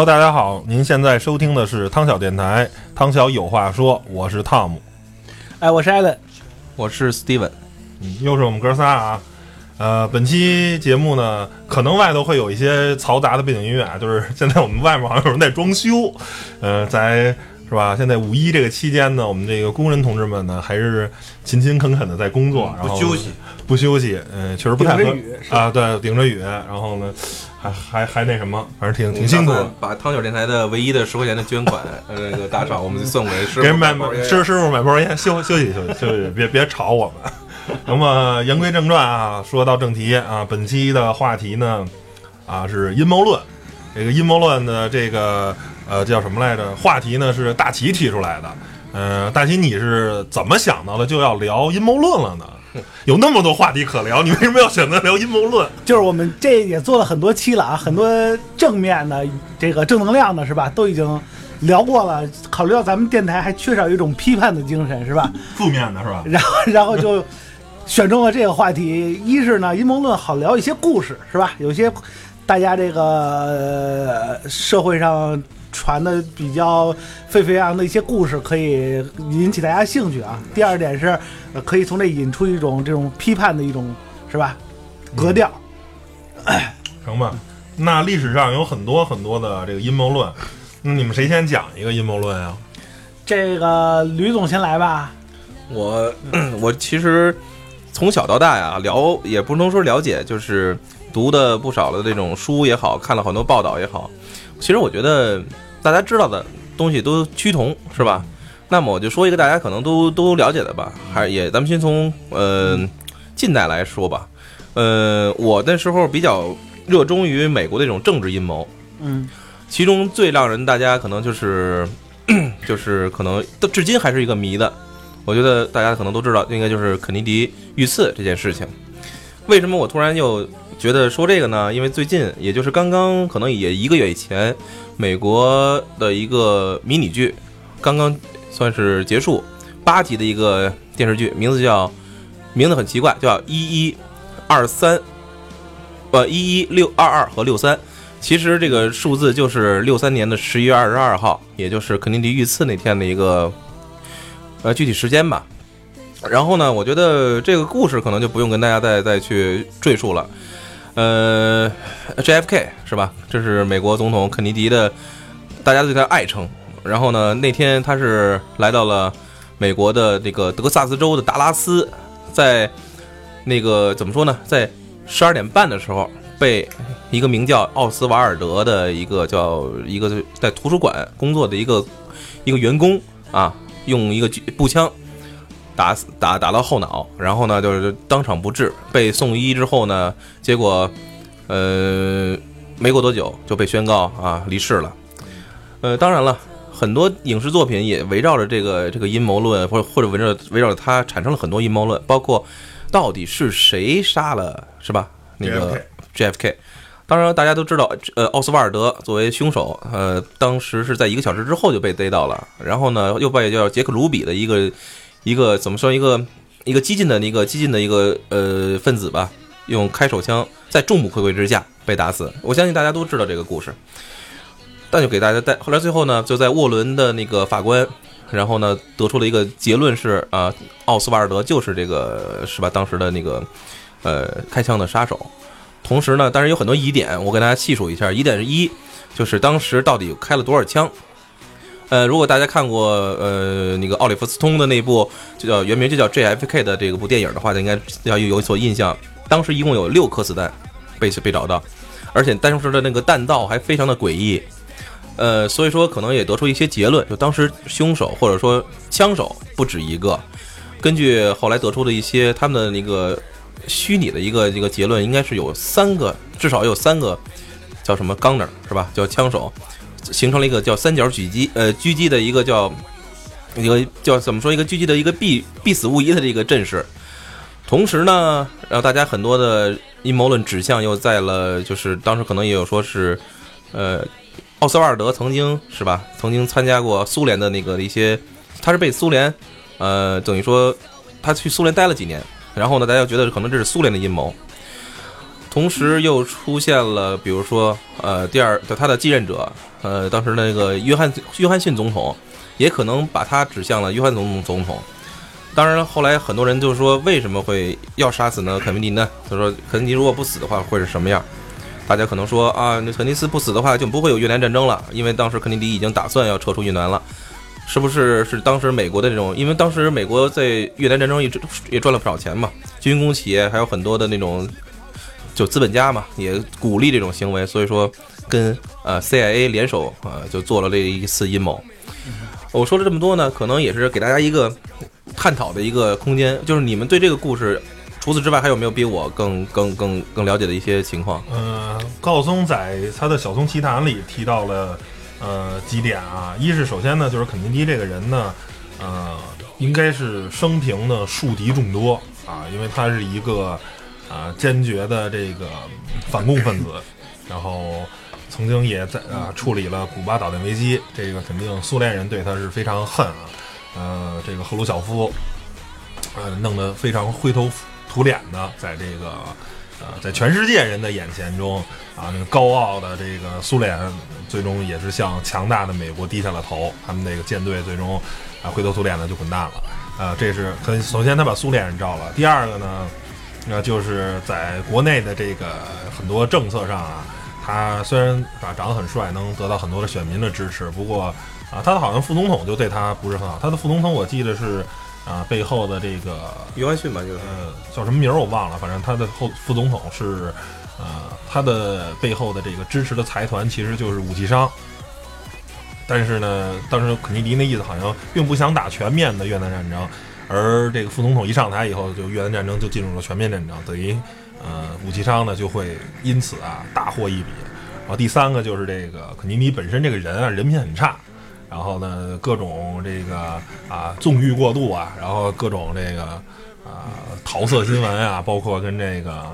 Hello，大家好，您现在收听的是汤小电台，汤小有话说，我是汤姆，哎，我是艾伦，我是 Steven，嗯，又是我们哥仨啊，呃，本期节目呢，可能外头会有一些嘈杂的背景音乐啊，就是现在我们外面好像有人在装修，呃，在是吧？现在五一这个期间呢，我们这个工人同志们呢，还是勤勤恳恳的在工作，然后不休息，不休息，嗯，确实不太合啊，对，顶着雨，然后呢。还还还那什么，反正挺挺辛苦。把汤小电台的唯一的十块钱的捐款，那个打赏，我们就送给师傅。给买师师傅买包烟，休休息休息休息，别别吵我们。那么言归正传啊，说到正题啊，本期的话题呢啊是阴谋论。这个阴谋论的这个呃叫什么来着？话题呢是大齐提出来的。呃，大齐你是怎么想到的就要聊阴谋论了呢？有那么多话题可聊，你为什么要选择聊阴谋论？就是我们这也做了很多期了啊，很多正面的这个正能量的是吧，都已经聊过了。考虑到咱们电台还缺少一种批判的精神是吧？负面的是吧？然后然后就选中了这个话题。一是呢，阴谋论好聊一些故事是吧？有些大家这个社会上。传的比较沸沸扬扬的一些故事，可以引起大家兴趣啊。第二点是，可以从这引出一种这种批判的一种，是吧？格调。成吧。那历史上有很多很多的这个阴谋论，那你们谁先讲一个阴谋论啊？这个吕总先来吧。我 我其实从小到大呀，了也不能说了解，就是读的不少的这种书也好看了很多报道也好。其实我觉得大家知道的东西都趋同，是吧？那么我就说一个大家可能都都了解的吧，还也咱们先从呃近代来说吧。呃，我那时候比较热衷于美国的这种政治阴谋，嗯，其中最让人大家可能就是 就是可能到至今还是一个谜的。我觉得大家可能都知道，应该就是肯尼迪遇刺这件事情。为什么我突然又？觉得说这个呢，因为最近也就是刚刚，可能也一个月以前，美国的一个迷你剧刚刚算是结束，八集的一个电视剧，名字叫名字很奇怪，叫一一二三，呃一一六二二和六三，其实这个数字就是六三年的十一月二十二号，也就是肯尼迪遇刺那天的一个呃具体时间吧。然后呢，我觉得这个故事可能就不用跟大家再再去赘述了。呃，JFK 是吧？这是美国总统肯尼迪的，大家对他爱称。然后呢，那天他是来到了美国的这个德克萨斯州的达拉斯，在那个怎么说呢？在十二点半的时候，被一个名叫奥斯瓦尔德的一个叫一个在图书馆工作的一个一个员工啊，用一个步枪。打死打打到后脑，然后呢就是当场不治，被送医之后呢，结果，呃，没过多久就被宣告啊离世了。呃，当然了，很多影视作品也围绕着这个这个阴谋论，或者或者围绕围绕着他产生了很多阴谋论，包括到底是谁杀了是吧？那个 JFK。当然大家都知道，呃，奥斯瓦尔德作为凶手，呃，当时是在一个小时之后就被逮到了，然后呢又被叫杰克卢比的一个。一个怎么说？一个一个激进的一个激进的一个呃分子吧，用开手枪在众目睽睽之下被打死。我相信大家都知道这个故事，但就给大家带。后来最后呢，就在沃伦的那个法官，然后呢得出了一个结论是啊，奥斯瓦尔德就是这个是吧？当时的那个呃开枪的杀手。同时呢，但是有很多疑点，我给大家细数一下。疑点是一，就是当时到底开了多少枪？呃，如果大家看过呃那个奥利弗斯通的那部就叫原名就叫 JFK 的这个部电影的话，应该要有所印象。当时一共有六颗子弹被被找到，而且当时的那个弹道还非常的诡异。呃，所以说可能也得出一些结论，就当时凶手或者说枪手不止一个。根据后来得出的一些他们的那个虚拟的一个一个结论，应该是有三个，至少有三个叫什么 gunner 是吧？叫枪手，形成了一个叫三角狙击，呃，狙击的一个叫一个叫怎么说一个狙击的一个必必死无疑的这个阵势。同时呢，让大家很多的阴谋论指向又在了，就是当时可能也有说是，呃，奥斯瓦尔德曾经是吧？曾经参加过苏联的那个一些，他是被苏联。呃，等于说他去苏联待了几年，然后呢，大家觉得可能这是苏联的阴谋。同时又出现了，比如说，呃，第二他的继任者，呃，当时那个约翰约翰逊总统，也可能把他指向了约翰总总统。当然，后来很多人就说，为什么会要杀死呢？肯尼迪呢？他说，肯尼迪如果不死的话，会是什么样？大家可能说啊，那肯尼斯不死的话，就不会有越南战争了，因为当时肯尼迪已经打算要撤出越南了。是不是是当时美国的这种？因为当时美国在越南战争一直也赚了不少钱嘛，军工企业还有很多的那种就资本家嘛，也鼓励这种行为，所以说跟呃 CIA 联手啊，就做了这一次阴谋。我说了这么多呢，可能也是给大家一个探讨的一个空间，就是你们对这个故事，除此之外还有没有比我更更更更了解的一些情况？呃，高松在他的《小松奇谈》里提到了。呃，几点啊？一是首先呢，就是肯尼迪这个人呢，呃，应该是生平的树敌众多啊，因为他是一个啊坚决的这个反共分子，然后曾经也在啊处理了古巴导弹危机，这个肯定苏联人对他是非常恨啊。呃，这个赫鲁晓夫，呃，弄得非常灰头土脸的，在这个。啊，在全世界人的眼前中，啊，那个高傲的这个苏联，最终也是向强大的美国低下了头。他们那个舰队最终啊灰头土脸的就滚蛋了。啊，这是很首先他把苏联人招了。第二个呢，那就是在国内的这个很多政策上啊，他虽然啊长得很帅，能得到很多的选民的支持，不过啊，他的好像副总统就对他不是很好。他的副总统我记得是。啊，背后的这个约翰逊吧，就是叫什么名儿我忘了，反正他的后副总统是，呃，他的背后的这个支持的财团其实就是武器商。但是呢，当时肯尼迪那意思好像并不想打全面的越南战争，而这个副总统一上台以后，就越南战争就进入了全面战争，等于呃武器商呢就会因此啊大获一笔。然后第三个就是这个肯尼迪本身这个人啊人品很差。然后呢，各种这个啊纵欲过度啊，然后各种这个啊桃色新闻啊，包括跟这个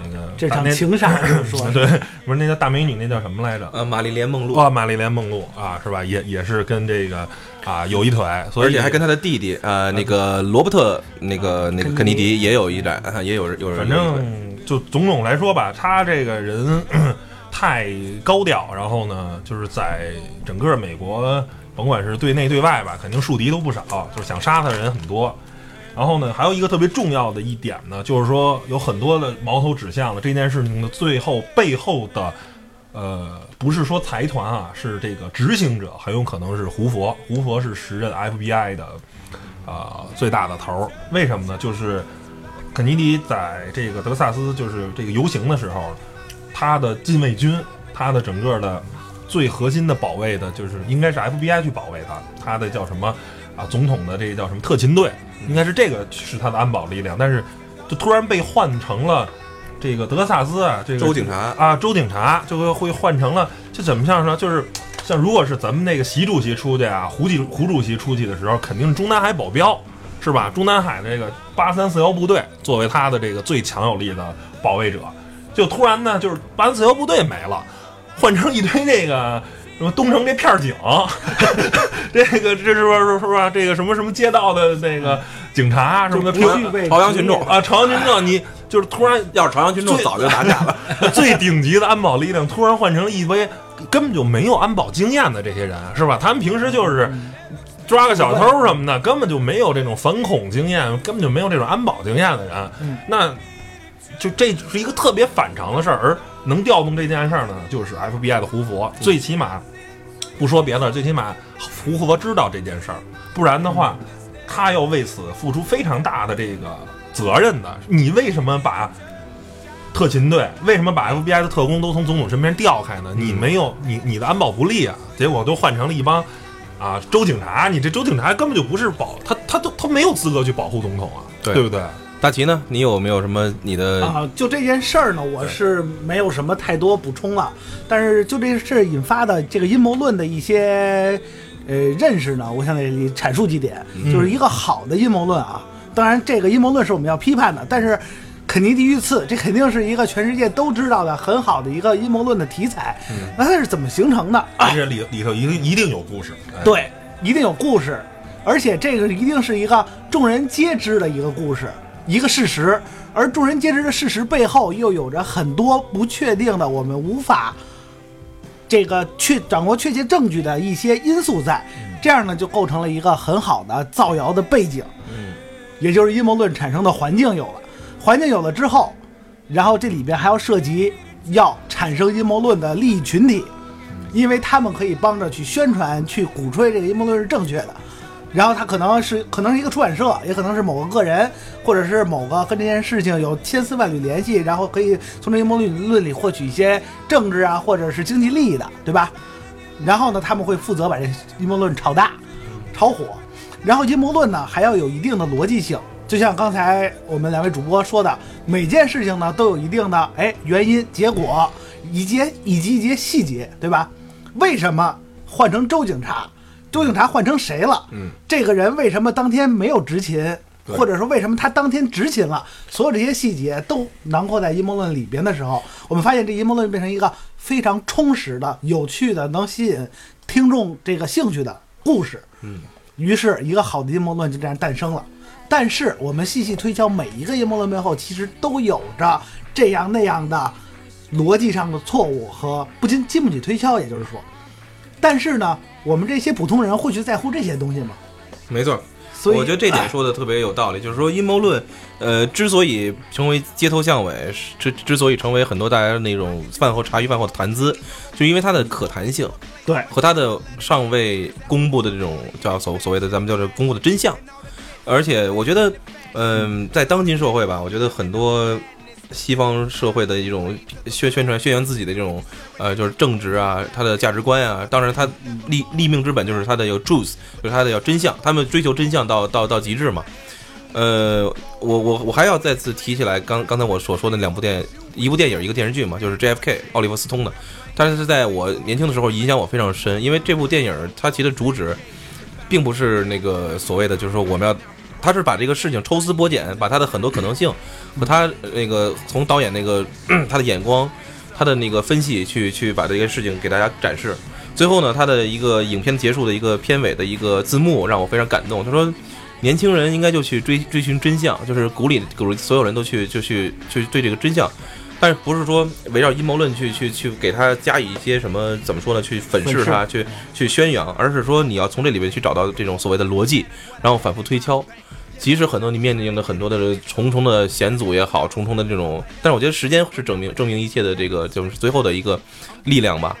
那个这场情杀说对，不是那叫大美女，那叫什么来着？呃，玛丽莲梦露啊，玛丽莲梦露啊，是吧？也也是跟这个啊有一腿，而且还跟他的弟弟呃那个罗伯特那个那个肯尼迪也有一战，也有有人。反正就种种来说吧，他这个人。太高调，然后呢，就是在整个美国，甭管是对内对外吧，肯定树敌都不少，就是想杀他的人很多。然后呢，还有一个特别重要的一点呢，就是说有很多的矛头指向了这件事情的最后背后的，呃，不是说财团啊，是这个执行者，很有可能是胡佛。胡佛是时任 FBI 的，呃，最大的头儿。为什么呢？就是肯尼迪在这个德克萨斯，就是这个游行的时候。他的禁卫军，他的整个的最核心的保卫的，就是应该是 FBI 去保卫他。他的叫什么啊？总统的这个叫什么特勤队？应该是这个是他的安保力量。但是，就突然被换成了这个德克萨斯啊，这个州警察啊，州警察就会会换成了，就怎么像说，就是像如果是咱们那个习主席出去啊，胡主胡主席出去的时候，肯定是中南海保镖，是吧？中南海这个八三四幺部队作为他的这个最强有力的保卫者。就突然呢，就是八三四幺部队没了，换成一堆这个什么东城这片警，这个这是不是是吧？这个什么什么街道的那个警察什么的，朝阳群众啊，朝阳群众，你就是突然要是朝阳群众早就打架了，最顶级的安保力量突然换成了一堆根本就没有安保经验的这些人，是吧？他们平时就是抓个小偷什么的，根本就没有这种反恐经验，根本就没有这种安保经验的人，那。就这是一个特别反常的事儿，而能调动这件事儿呢，就是 FBI 的胡佛。最起码，不说别的，最起码胡佛知道这件事儿，不然的话，他要为此付出非常大的这个责任的。你为什么把特勤队，为什么把 FBI 的特工都从总统身边调开呢？你没有你你的安保不力啊，结果都换成了一帮啊州警察，你这州警察根本就不是保他，他都他没有资格去保护总统啊，对对不对？大齐呢？你有没有什么你的？啊，就这件事儿呢，我是没有什么太多补充了。但是就这事儿引发的这个阴谋论的一些呃认识呢，我想得阐述几点，就是一个好的阴谋论啊。当然，这个阴谋论是我们要批判的，但是肯尼迪遇刺，这肯定是一个全世界都知道的很好的一个阴谋论的题材。那它是怎么形成的？而且里里头一定一定有故事，哎，对，一定有故事，而且这个一定是一个众人皆知的一个故事，一个事实。而众人皆知的事实背后，又有着很多不确定的，我们无法这个确掌握确切证据的一些因素在。这样呢，就构成了一个很好的造谣的背景。嗯，也就是阴谋论产生的环境有了，环境有了之后，然后这里边还要涉及要产生阴谋论的利益群体，因为他们可以帮着去宣传、去鼓吹这个阴谋论是正确的。然后他可能是可能是一个出版社，也可能是某个个人，或者是某个跟这件事情有千丝万缕联系，然后可以从这阴谋论论里获取一些政治啊或者是经济利益的，对吧？然后呢，他们会负责把这阴谋论炒大、炒火。然后阴谋论呢还要有一定的逻辑性，就像刚才我们两位主播说的，每件事情呢都有一定的哎原因、结果以及以及一些细节，对吧？为什么换成周警察？周警察换成谁了？嗯，这个人为什么当天没有执勤？或者说为什么他当天执勤了？所有这些细节都囊括在阴谋论里边的时候，我们发现这阴谋论变成一个非常充实的、有趣的、能吸引听众这个兴趣的故事。嗯，于是一个好的阴谋论就这样诞生了。但是我们细细推敲，每一个阴谋论背后其实都有着这样那样的逻辑上的错误和不经经不起推敲，也就是说，但是呢，我们这些普通人会去在乎这些东西吗？没错。所以我觉得这点说的特别有道理，就是说阴谋论，呃，之所以成为街头巷尾，之之所以成为很多大家那种饭后茶余饭后的谈资，就因为它的可谈性对和它的尚未公布的这种叫所所谓的咱们叫做公布的真相，而且我觉得，嗯、在当今社会吧，我觉得很多西方社会的一种宣宣传宣扬自己的这种呃，就是正直啊，他的价值观啊，当然他立立命之本就是他的有 truth，就是他的要真相，他们追求真相到到到极致嘛。呃，我我我还要再次提起来刚刚才我所说的两部电一部电影一个电视剧嘛，就是 JFK 奥利弗斯通的，但是在我年轻的时候影响我非常深，因为这部电影它其实主旨并不是那个所谓的就是说我们要，他是把这个事情抽丝剥茧，把他的很多可能性和他呃那个从导演那个 他的眼光。他的那个分析去去把这个事情给大家展示。最后呢，他的一个影片结束的一个片尾的一个字幕让我非常感动。他说，年轻人应该就去追追寻真相，就是鼓励鼓励所有人都去就去去对这个真相。但是不是说围绕阴谋论去去去给他加以一些什么怎么说呢？去粉饰它，去去宣扬，而是说你要从这里面去找到这种所谓的逻辑，然后反复推敲。即使很多你面临的很多的重重的险阻也好，重重的这种，但是我觉得时间是证明证明一切的这个就是最后的一个力量吧。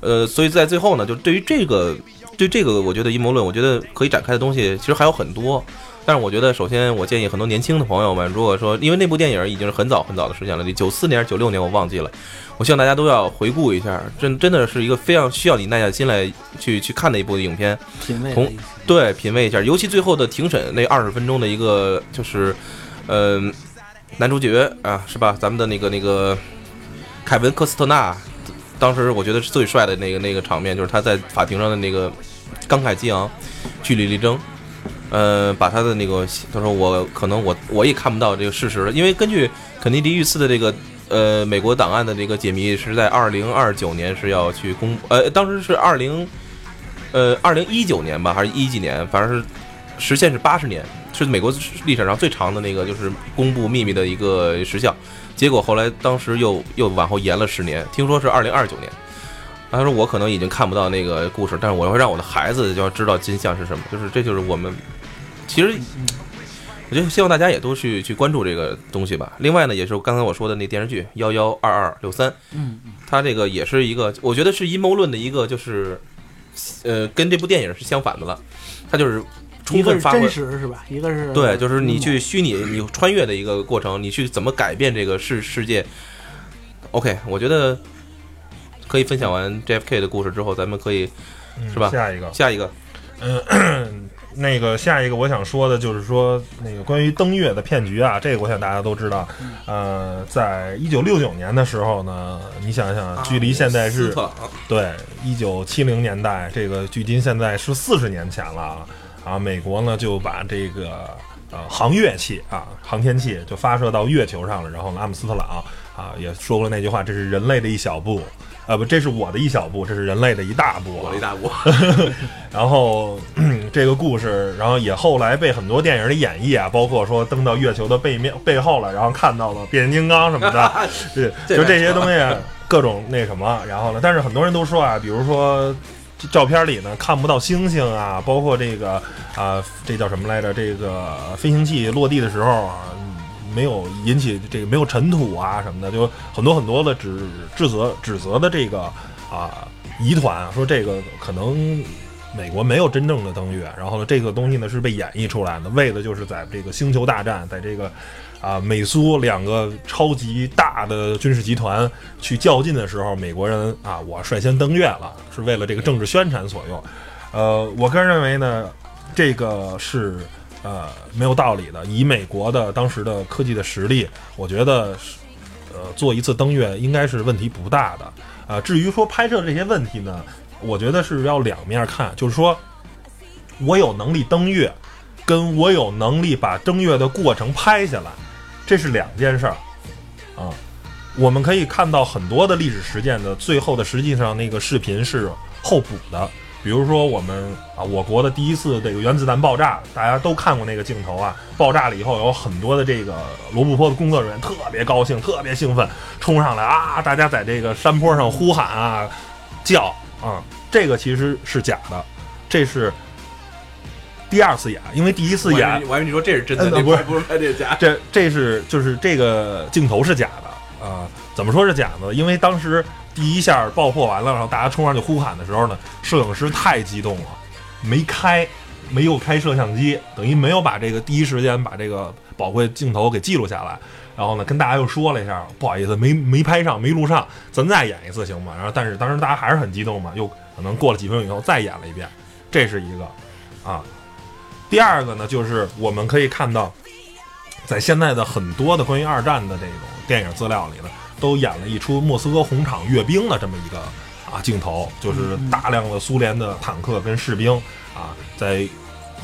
呃，所以在最后呢，就对于这个对这个，我觉得阴谋论，我觉得可以展开的东西其实还有很多。但是我觉得，首先我建议很多年轻的朋友们，如果说因为那部电影已经是很早很早的事情了，九四年、九六年我忘记了，我希望大家都要回顾一下，真真的是一个非常需要你耐下心来去去看的一部影片。品味的一些对，品味一下，尤其最后的庭审那二十分钟的一个，就是，呃，男主角啊，是吧？咱们的那个那个凯文科斯特纳，当时我觉得是最帅的那个那个场面，就是他在法庭上的那个慷慨激昂、据理力争。呃，把他的那个，他说我可能我我也看不到这个事实了，因为根据肯尼迪遇刺的这个呃美国档案的这个解密，是在二零二九年是要去公，呃，当时是二零呃，二零一九年吧，还是一几年，反正是时限是八十年，是美国历史上最长的那个就是公布秘密的一个时效。结果后来当时又又往后延了十年，听说是二零二九年。他说我可能已经看不到那个故事，但是我会让我的孩子就要知道真相是什么。就是这就是我们其实。我觉得希望大家也都去去关注这个东西吧。另外呢，也是刚才我说的那电视剧幺幺二二六三，嗯，它这个也是一个，我觉得是阴谋论的一个，就是呃，跟这部电影是相反的了，它就是充分发挥真实是吧？一个是对，就是你嗯去虚拟你穿越的一个过程，你去怎么改变这个世世界。OK，我觉得可以分享完 JFK 的故事之后，咱们可以嗯是吧下一个，下一个。那个下一个我想说的就是说，那个关于登月的骗局啊，这个我想大家都知道。呃，在一九六九年的时候呢，你想想，距离现在是对一九七零年代，这个距今现在是四十年前了啊啊！美国呢就把这个呃航月器啊航天器就发射到月球上了，然后呢阿姆斯特朗啊也说过那句话，这是人类的一小步。啊不，这是我的一小步，这是人类的一大步、啊。我的一大步，然后这个故事，然后也后来被很多电影的演绎啊，包括说登到月球的背面背后了，然后看到了变形金刚什么的，对，就这些东西啊各种那什么。然后呢，但是很多人都说啊，比如说照片里呢看不到星星啊，包括这个啊、这叫什么来着？这个飞行器落地的时候啊。没有引起这个没有尘土啊什么的，就很多很多的指指责指责的这个啊疑团啊说这个可能美国没有真正的登月，然后呢这个东西呢是被演绎出来的，为的就是在这个星球大战，在这个啊美苏两个超级大的军事集团去较劲的时候，美国人啊我率先登月了，是为了这个政治宣传所用。呃，我个人认为呢，这个是。呃，没有道理的。以美国的当时的科技的实力，我觉得是，呃，做一次登月应该是问题不大的。呃，至于说拍摄这些问题呢，我觉得是要两面看，就是说我有能力登月，跟我有能力把登月的过程拍下来，这是两件事儿啊。我们可以看到很多的历史事件的最后的实际上那个视频是后补的。比如说我们啊，我国的第一次这个原子弹爆炸，大家都看过那个镜头啊。爆炸了以后，有很多的这个罗布泊的工作人员特别高兴，特别兴奋，冲上来啊，大家在这个山坡上呼喊啊，叫啊。这个其实是假的，这是第二次演，因为第一次演我还以为你说这是真的，那呃不是不是拍这是假。这这是就是这个镜头是假的啊、怎么说是假的？因为当时第一下爆破完了，然后大家冲上去呼喊的时候呢，摄影师太激动了，没开，没有开摄像机，等于没有把这个第一时间把这个宝贵镜头给记录下来。然后呢，跟大家又说了一下，不好意思，没没拍上，没录上，咱再演一次行吗？然后但是当时大家还是很激动嘛，又可能过了几分钟以后再演了一遍，这是一个啊。第二个呢，就是我们可以看到，在现在的很多的关于二战的这种电影资料里呢，都演了一出莫斯科红场阅兵的这么一个啊镜头，就是大量的苏联的坦克跟士兵啊，在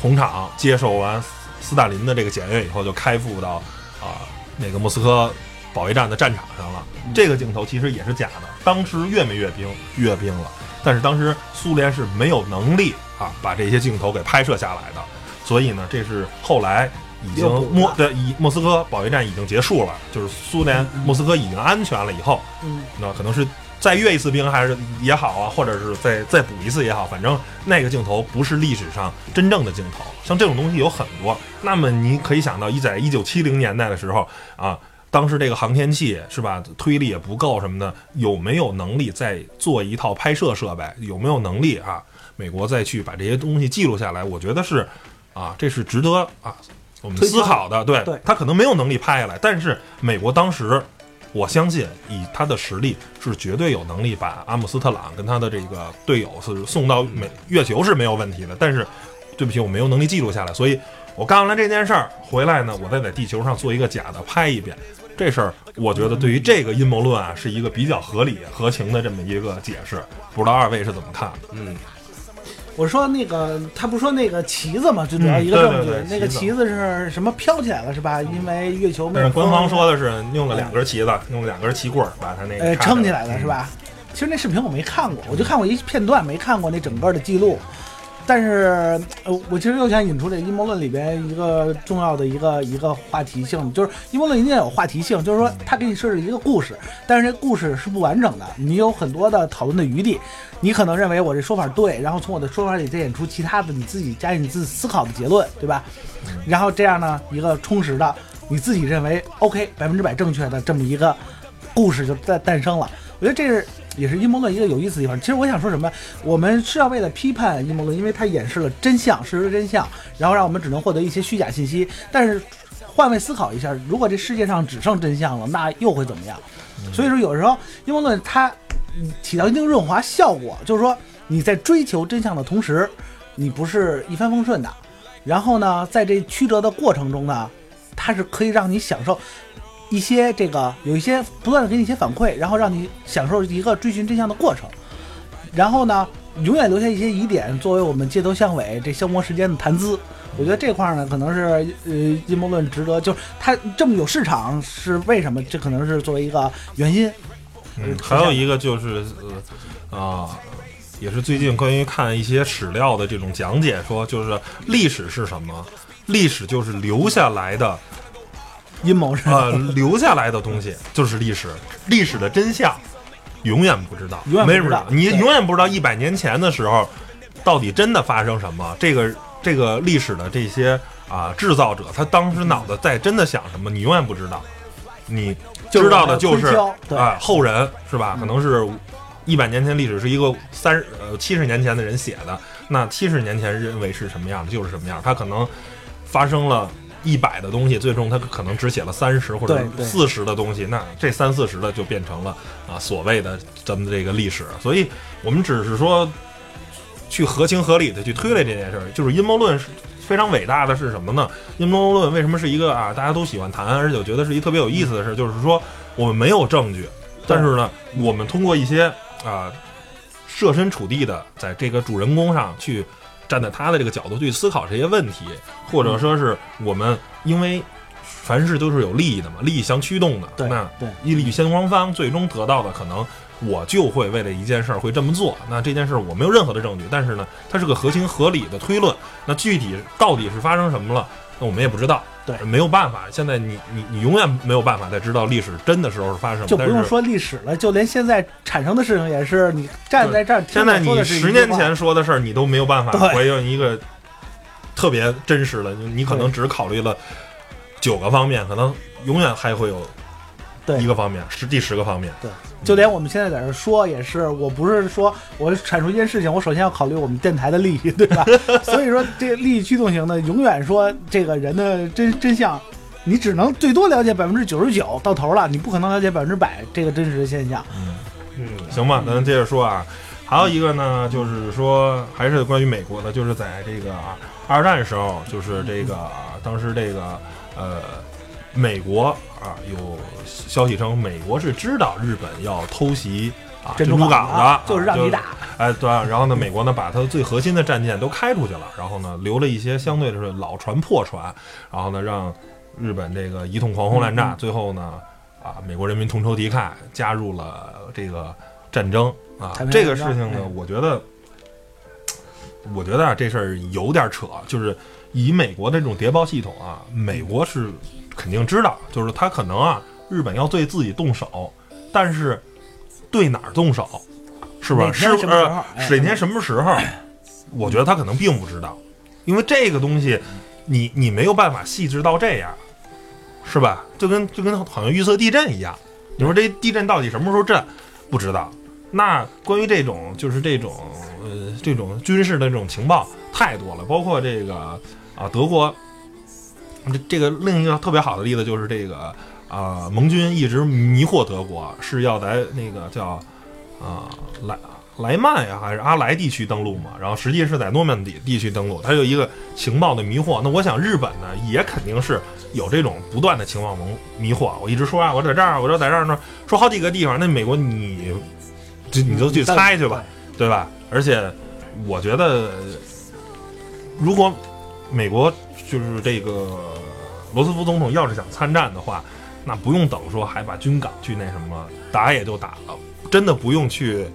红场接受完斯大林的这个检阅以后，就开赴到啊那个莫斯科保卫战的战场上了。这个镜头其实也是假的，当时越没阅兵？阅兵了，但是当时苏联是没有能力啊把这些镜头给拍摄下来的，所以呢，这是后来已经莫对以莫斯科保卫战已经结束了，就是苏联莫斯科已经安全了以后，嗯，那可能是再阅一次兵还是也好啊，或者是再再补一次也好，反正那个镜头不是历史上真正的镜头。像这种东西有很多，那么你可以想到，一在一九七零年代的时候啊，当时这个航天器是吧，推力也不够什么的，有没有能力再做一套拍摄设备？有没有能力啊？美国再去把这些东西记录下来，我觉得是啊，这是值得啊我们思考的。对对他可能没有能力拍下来，但是美国当时。我相信以他的实力是绝对有能力把阿姆斯特朗跟他的这个队友是送到美月球是没有问题的。但是，对不起，我没有能力记录下来，所以我干完了这件事儿回来呢，我再在地球上做一个假的拍一遍。这事儿我觉得对于这个阴谋论啊是一个比较合理合情的这么一个解释，不知道二位是怎么看的？嗯，我说那个，他不说那个旗子嘛，最主要嗯一个证据，对对对那个旗子是什么飘起来了是吧？因为月球没有但是官方说的是用了两根旗子，用了两根旗棍儿把它那个呃，撑起来了是嗯吧？其实那视频我没看过，我就看过一片段，没看过那整个的记录。但是，呃，我其实又想引出这阴谋论里边一个重要的一个一个话题性，就是阴谋论一定要有话题性，就是说它给你设置一个故事，但是这故事是不完整的，你有很多的讨论的余地。你可能认为我这说法对，然后从我的说法里再引出其他的你自己加你自己思考的结论，对吧？然后这样呢，一个充实的，你自己认为 OK 百分之百正确的这么一个故事就诞诞生了。我觉得这是也是阴谋论一个有意思的地方。其实我想说什么，我们是要为了批判阴谋论，因为它掩饰了真相，事实的真相，然后让我们只能获得一些虚假信息。但是换位思考一下，如果这世界上只剩真相了，那又会怎么样？所以说，有时候阴谋论它嗯起到一定润滑效果，就是说你在追求真相的同时，你不是一帆风顺的。然后呢，在这曲折的过程中呢，它是可以让你享受一些这个有一些不断的给你一些反馈，然后让你享受一个追寻真相的过程。然后呢，永远留下一些疑点，作为我们街头巷尾这消磨时间的谈资。我觉得这块儿呢，可能是呃阴谋论值得，就是它这么有市场是为什么？这可能是作为一个原因。嗯，还有一个就是呃啊、也是最近关于看一些史料的这种讲解，说就是历史是什么？历史就是留下来的阴谋是吧？呃，留下来的东西 就是历史，历史的真相永远不知道，永远不知道你永远不知道一百年前的时候到底真的发生什么。这个这个历史的这些啊、制造者，他当时脑子在真的想什么，你永远不知道。你就知道的就是啊、后人是吧？可能是一百年前历史是一个三十呃七十年前的人写的，那七十年前认为是什么样的就是什么样，他可能发生了。一百的东西，最终他可能只写了三十或者四十的东西，那这三四十的就变成了啊所谓的咱们这个历史。所以我们只是说去合情合理的去推论这件事儿，就是阴谋论是非常伟大的是什么呢？阴谋论为什么是一个啊大家都喜欢谈，而且我觉得是一特别有意思的事儿，就是说我们没有证据，但是呢，我们通过一些啊设身处地的在这个主人公上去站在他的这个角度去思考这些问题，或者说是我们因为凡事都是有利益的嘛，利益相驱动的，对那对一利先双方最终得到的可能。我就会为了一件事儿会这么做，那这件事儿我没有任何的证据，但是呢，它是个合情合理的推论。那具体到底是发生什么了，那我们也不知道。对没有办法。现在你你你永远没有办法再知道历史真的时候是发生什么。就不用说历史了，就连现在产生的事情也是，你站在这儿，现在你十年前说的事儿，你都没有办法对回应一个特别真实的，你你可能只考虑了九个方面，可能永远还会有对一个方面是第十个方面。对，就连我们现在在这说也是，我不是说我阐述一件事情，我首先要考虑我们电台的利益，对吧？所以说这个利益驱动型的，永远说这个人的真真相，你只能最多了解百分之九十九到头了，你不可能了解百分之百这个真实的现象。嗯，行吧，咱接着说啊。还有一个呢，就是说还是关于美国的，就是在这个啊二战时候，就是这个当时这个呃美国啊有消息称，美国是知道日本要偷袭啊珍珠珠港港的，就是让你啊打，哎，对啊，然后呢，美国呢把它最核心的战舰都开出去了，然后呢留了一些相对的是老船破船，然后呢让日本这个一通狂轰滥炸，嗯最后呢啊美国人民同仇敌忾，加入了这个战争啊这个事情呢哎，我觉得，我觉得啊这事儿有点扯，就是以美国的这种谍报系统啊，美国是肯定知道，就是他可能啊日本要对自己动手，但是对哪儿动手？是吧？哪是不是哎哪天什么时候？我觉得他可能并不知道，因为这个东西，你你没有办法细致到这样，是吧？就跟就跟好像预测地震一样，你说这地震到底什么时候震，不知道。那关于这种就是这种呃这种军事的这种情报太多了，包括这个啊德国，这这个另一个特别好的例子就是这个啊盟军一直迷惑德国是要在那个叫啊莱莱曼呀还是阿莱地区登陆嘛，然后实际是在诺曼底地区登陆，它有一个情报的迷惑。那我想日本呢也肯定是有这种不断的情报蒙迷惑。我一直说啊，我在这儿，我就在这儿呢，说好几个地方。那美国你就你就去猜去吧，对吧？而且我觉得，如果美国就是这个罗斯福总统要是想参战的话，那不用等说还把军港去那什么打也就打了，真的不用去。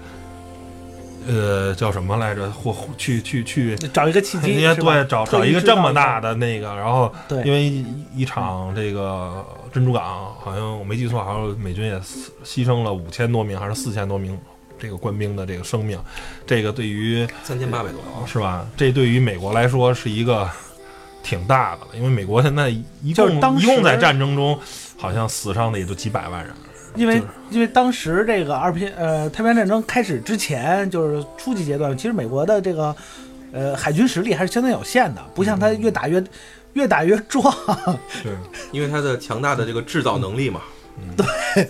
呃，叫什么来着？或或去去去，找一个契机，对找找一个这么大的那个，然后对因为一一场这个珍珠港，好像我没记错，好像美军也牺牲了五千多名还是四千多名这个官兵的这个生命，这个对于三千八百多，是吧？这对于美国来说是一个挺大的了，因为美国现在一共就是当时一共在战争中好像死伤的也就几百万人，因为就是因为当时这个二平呃太平洋战争开始之前，就是初级阶段，其实美国的这个呃海军实力还是相当有限的，不像他越打越越打越壮。对，因为他的强大的这个制造能力嘛。对。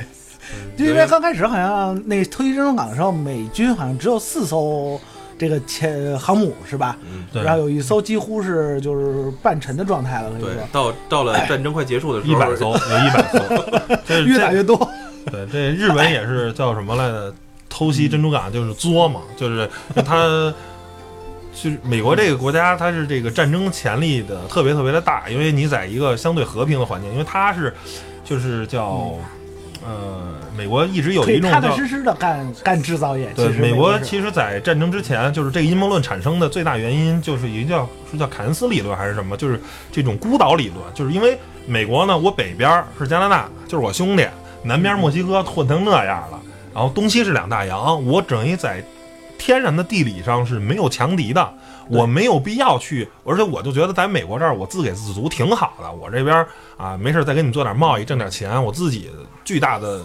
就因为刚开始好像那个突击珍珠港的时候，美军好像只有四艘这个前航母是吧？嗯，对然后有一艘几乎是就是半沉的状态了，可以对说，到到了 战争快结束的时候，一百艘有一百艘，这越打越多。对，这日本也是叫什么来着？偷袭珍珠港就是作嘛，就是他。就是美国这个国家，它是这个战争潜力的特别特别的大，因为你在一个相对和平的环境，因为它是，就是叫，呃，美国一直有一种踏踏实实的干干制造业。对，其实美国其实，在战争之前，就是这个阴谋论产生的最大原因，就是一个叫是叫凯恩斯理论还是什么，就是这种孤岛理论，就是因为美国呢，我北边儿是加拿大，就是我兄弟，南边墨西哥混成那样了，然后东西是两大洋，我整一在天然的地理上是没有强敌的。我没有必要去，而且我就觉得在美国这儿，我自给自足挺好的。我这边啊，没事儿再给你做点贸易，挣点钱，我自己巨大的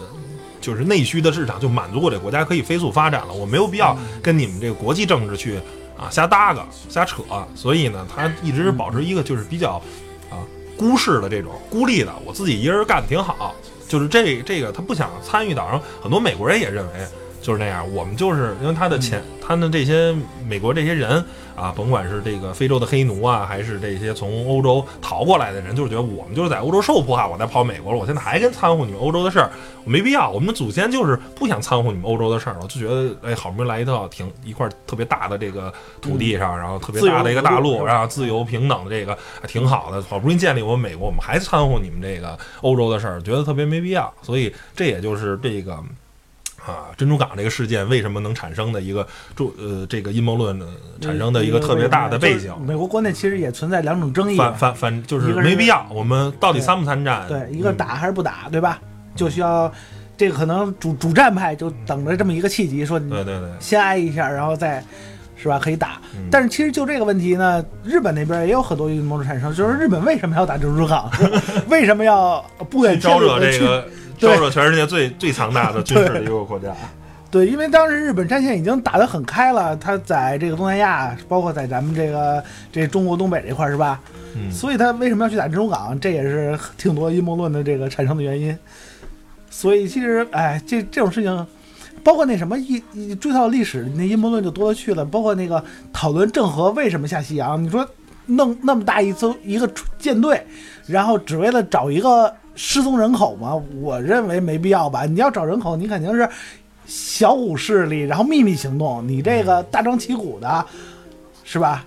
就是内需的市场就满足我这国家可以飞速发展了，我没有必要跟你们这个国际政治去啊瞎搭个瞎扯，所以呢，他一直保持一个就是比较啊孤式的这种孤立的，我自己一人干的挺好，就是这这个他不想参与到，然后很多美国人也认为就是那样，我们就是因为他的钱，他的这些美国这些人啊，甭管是这个非洲的黑奴啊，还是这些从欧洲逃过来的人，就是觉得我们就是在欧洲受迫害，我再跑美国了，我现在还跟掺和你们欧洲的事儿，我没必要。我们的祖先就是不想掺和你们欧洲的事儿，我就觉得哎，好不容易来一套挺一块特别大的这个土地上，然后特别大的一个大陆，然后自由平等的这个还挺好的，好不容易建立我们美国，我们还掺和你们这个欧洲的事儿，觉得特别没必要。所以这也就是这个。啊，珍珠港这个事件为什么能产生的一个注呃这个阴谋论的产生的一个特别大的背景，美国国内其实也存在两种争议，反反反就是没必要，我们到底参不参战？对，一个嗯打还是不打，对吧？就需要这个可能主主战派就等着这么一个契机，说你对对对，先挨一下，然后再是吧可以打。嗯但是其实就这个问题呢，日本那边也有很多阴谋论产生，就是日本为什么要打珍珠港？为什么要不远去招千里地去？惹这个对招惹全世界最 最强大的军事的一个国家。对，因为当时日本战线已经打得很开了，他在这个东南亚，包括在咱们这个这中国东北这块儿是吧？嗯，所以他为什么要去打珍珠港？这也是 挺多阴谋论的这个产生的原因。所以其实，哎，这这种事情，包括那什么一一追到历史，那阴谋论就多了去了。包括那个讨论郑和为什么下西洋，你说弄那么大一艘一个舰队，然后只为了找一个失踪人口吗？我认为没必要吧。你要找人口，你肯定是小股势力，然后秘密行动。你这个大张旗鼓的，是吧？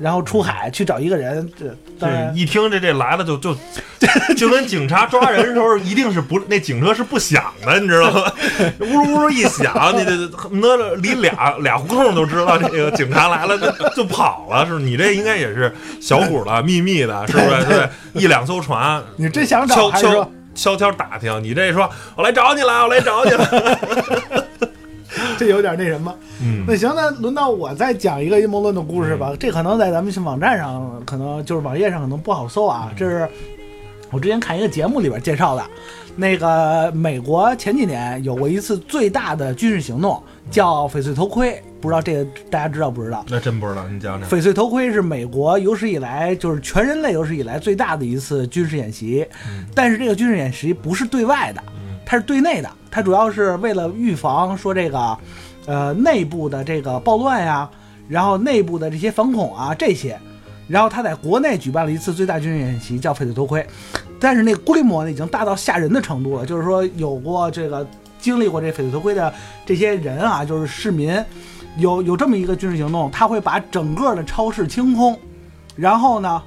然后出海去找一个人，这当这然一听这这来了就就 就跟警察抓人的时候一定是不那警车是不响的，你知道吗？呜噜呜噜一响，你这恨不得离俩俩胡同都知道这个警察来了就就跑了，是不是？你这应该也是小股的、秘密的，是不是？对，一两艘船，你真想找悄还是说悄悄悄打听，你这说我来找你了，我来找你了，这有点那什么？嗯那行，那轮到我再讲一个阴谋论的故事吧。这可能在咱们网站上，可能就是网页上可能不好搜啊。这是我之前看一个节目里边介绍的，那个美国前几年有过一次最大的军事行动，叫翡翠头盔，不知道这个大家知道不知道？那真不知道，你讲讲。翡翠头盔是美国有史以来，就是全人类有史以来最大的一次军事演习，但是这个军事演习不是对外的，它是对内的，它主要是为了预防说这个，呃，内部的这个暴乱呀，然后内部的这些反恐啊这些，然后他在国内举办了一次最大军事演习，叫翡翠头盔，但是那个规模呢已经大到吓人的程度了，就是说有过这个经历过这翡翠头盔的这些人啊，就是市民。有有这么一个军事行动，他会把整个的超市清空，然后呢，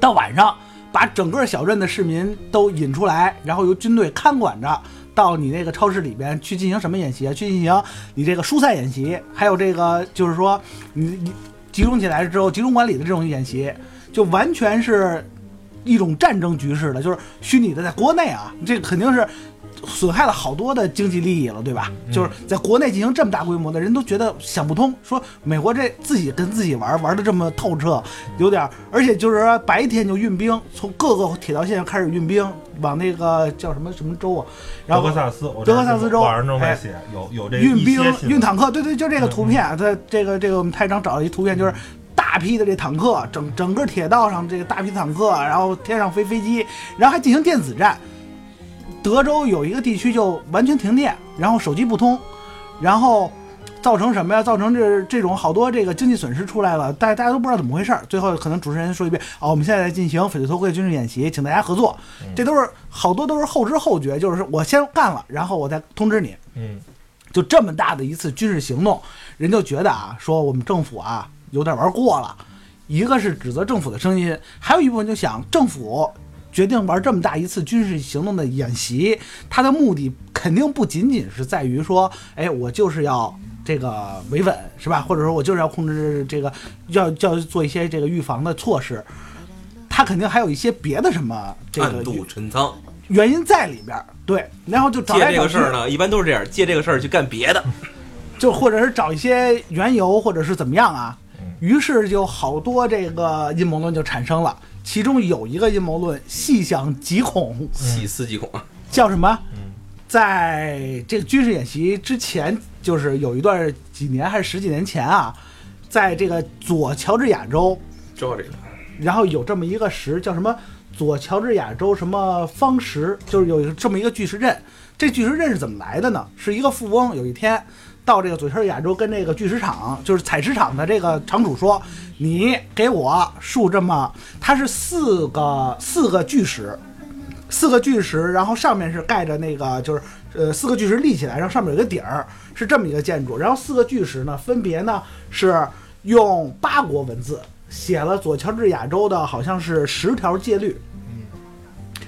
到晚上把整个小镇的市民都引出来，然后由军队看管着，到你那个超市里边去进行什么演习啊？去进行你这个蔬菜演习，还有这个就是说你你集中起来之后集中管理的这种演习，就完全是一种战争局势的，就是虚拟的，在国内啊，这个肯定是损害了好多的经济利益了，对吧？就是在国内进行这么大规模的，人都觉得想不通，说美国这自己跟自己玩玩的这么透彻，有点儿，而且就是说白天就运兵，从各个铁道线开始运兵往那个叫什么什么州啊，然后德克萨斯，我德克萨斯州网上正在哎写，有有这运兵运坦克，对对，就这个图片，它这个这个我们台长找了一图片，就是大批的这坦克，整整个铁道上这个大批坦克，然后天上飞飞机，然后还进行电子战。德州有一个地区就完全停电，然后手机不通，然后造成什么呀？造成这这种好多这个经济损失出来了，大家大家都不知道怎么回事儿。最后可能主持人说一遍，哦，我们现在在进行翡翠头盔军事演习，请大家合作。这都是好多都是后知后觉，就是我先干了，然后我再通知你。嗯就这么大的一次军事行动，人就觉得啊，说我们政府啊有点玩过了。一个是指责政府的声音，还有一部分就想政府决定玩这么大一次军事行动的演习，他的目的肯定不仅仅是在于说，哎，我就是要这个维稳，是吧？或者说我就是要控制这个，要要做一些这个预防的措施。他肯定还有一些别的什么这个暗度陈仓。原因在里边儿，对，然后就找借这个事儿呢，一般都是这样，借这个事儿去干别的。就或者是找一些缘由，或者是怎么样啊。于是就好多这个阴谋论就产生了，其中有一个阴谋论细想极恐，细思极恐啊！叫什么？嗯在这个军事演习之前，就是有一段几年还是十几年前啊，在这个左乔治亚州，知道这个，然后有这么一个石叫什么左乔治亚州什么方石，就是有这么一个巨石阵。这巨石阵是怎么来的呢？是一个富翁有一天到这个左乔治亚州跟这个巨石场，就是采石场的这个场主说：“你给我竖这么，它是四个四个巨石，四个巨石，然后上面是盖着那个就是呃四个巨石立起来，然后上面有个顶儿，是这么一个建筑。然后四个巨石呢，分别呢是用八国文字写了左乔治亚州的好像是十条戒律，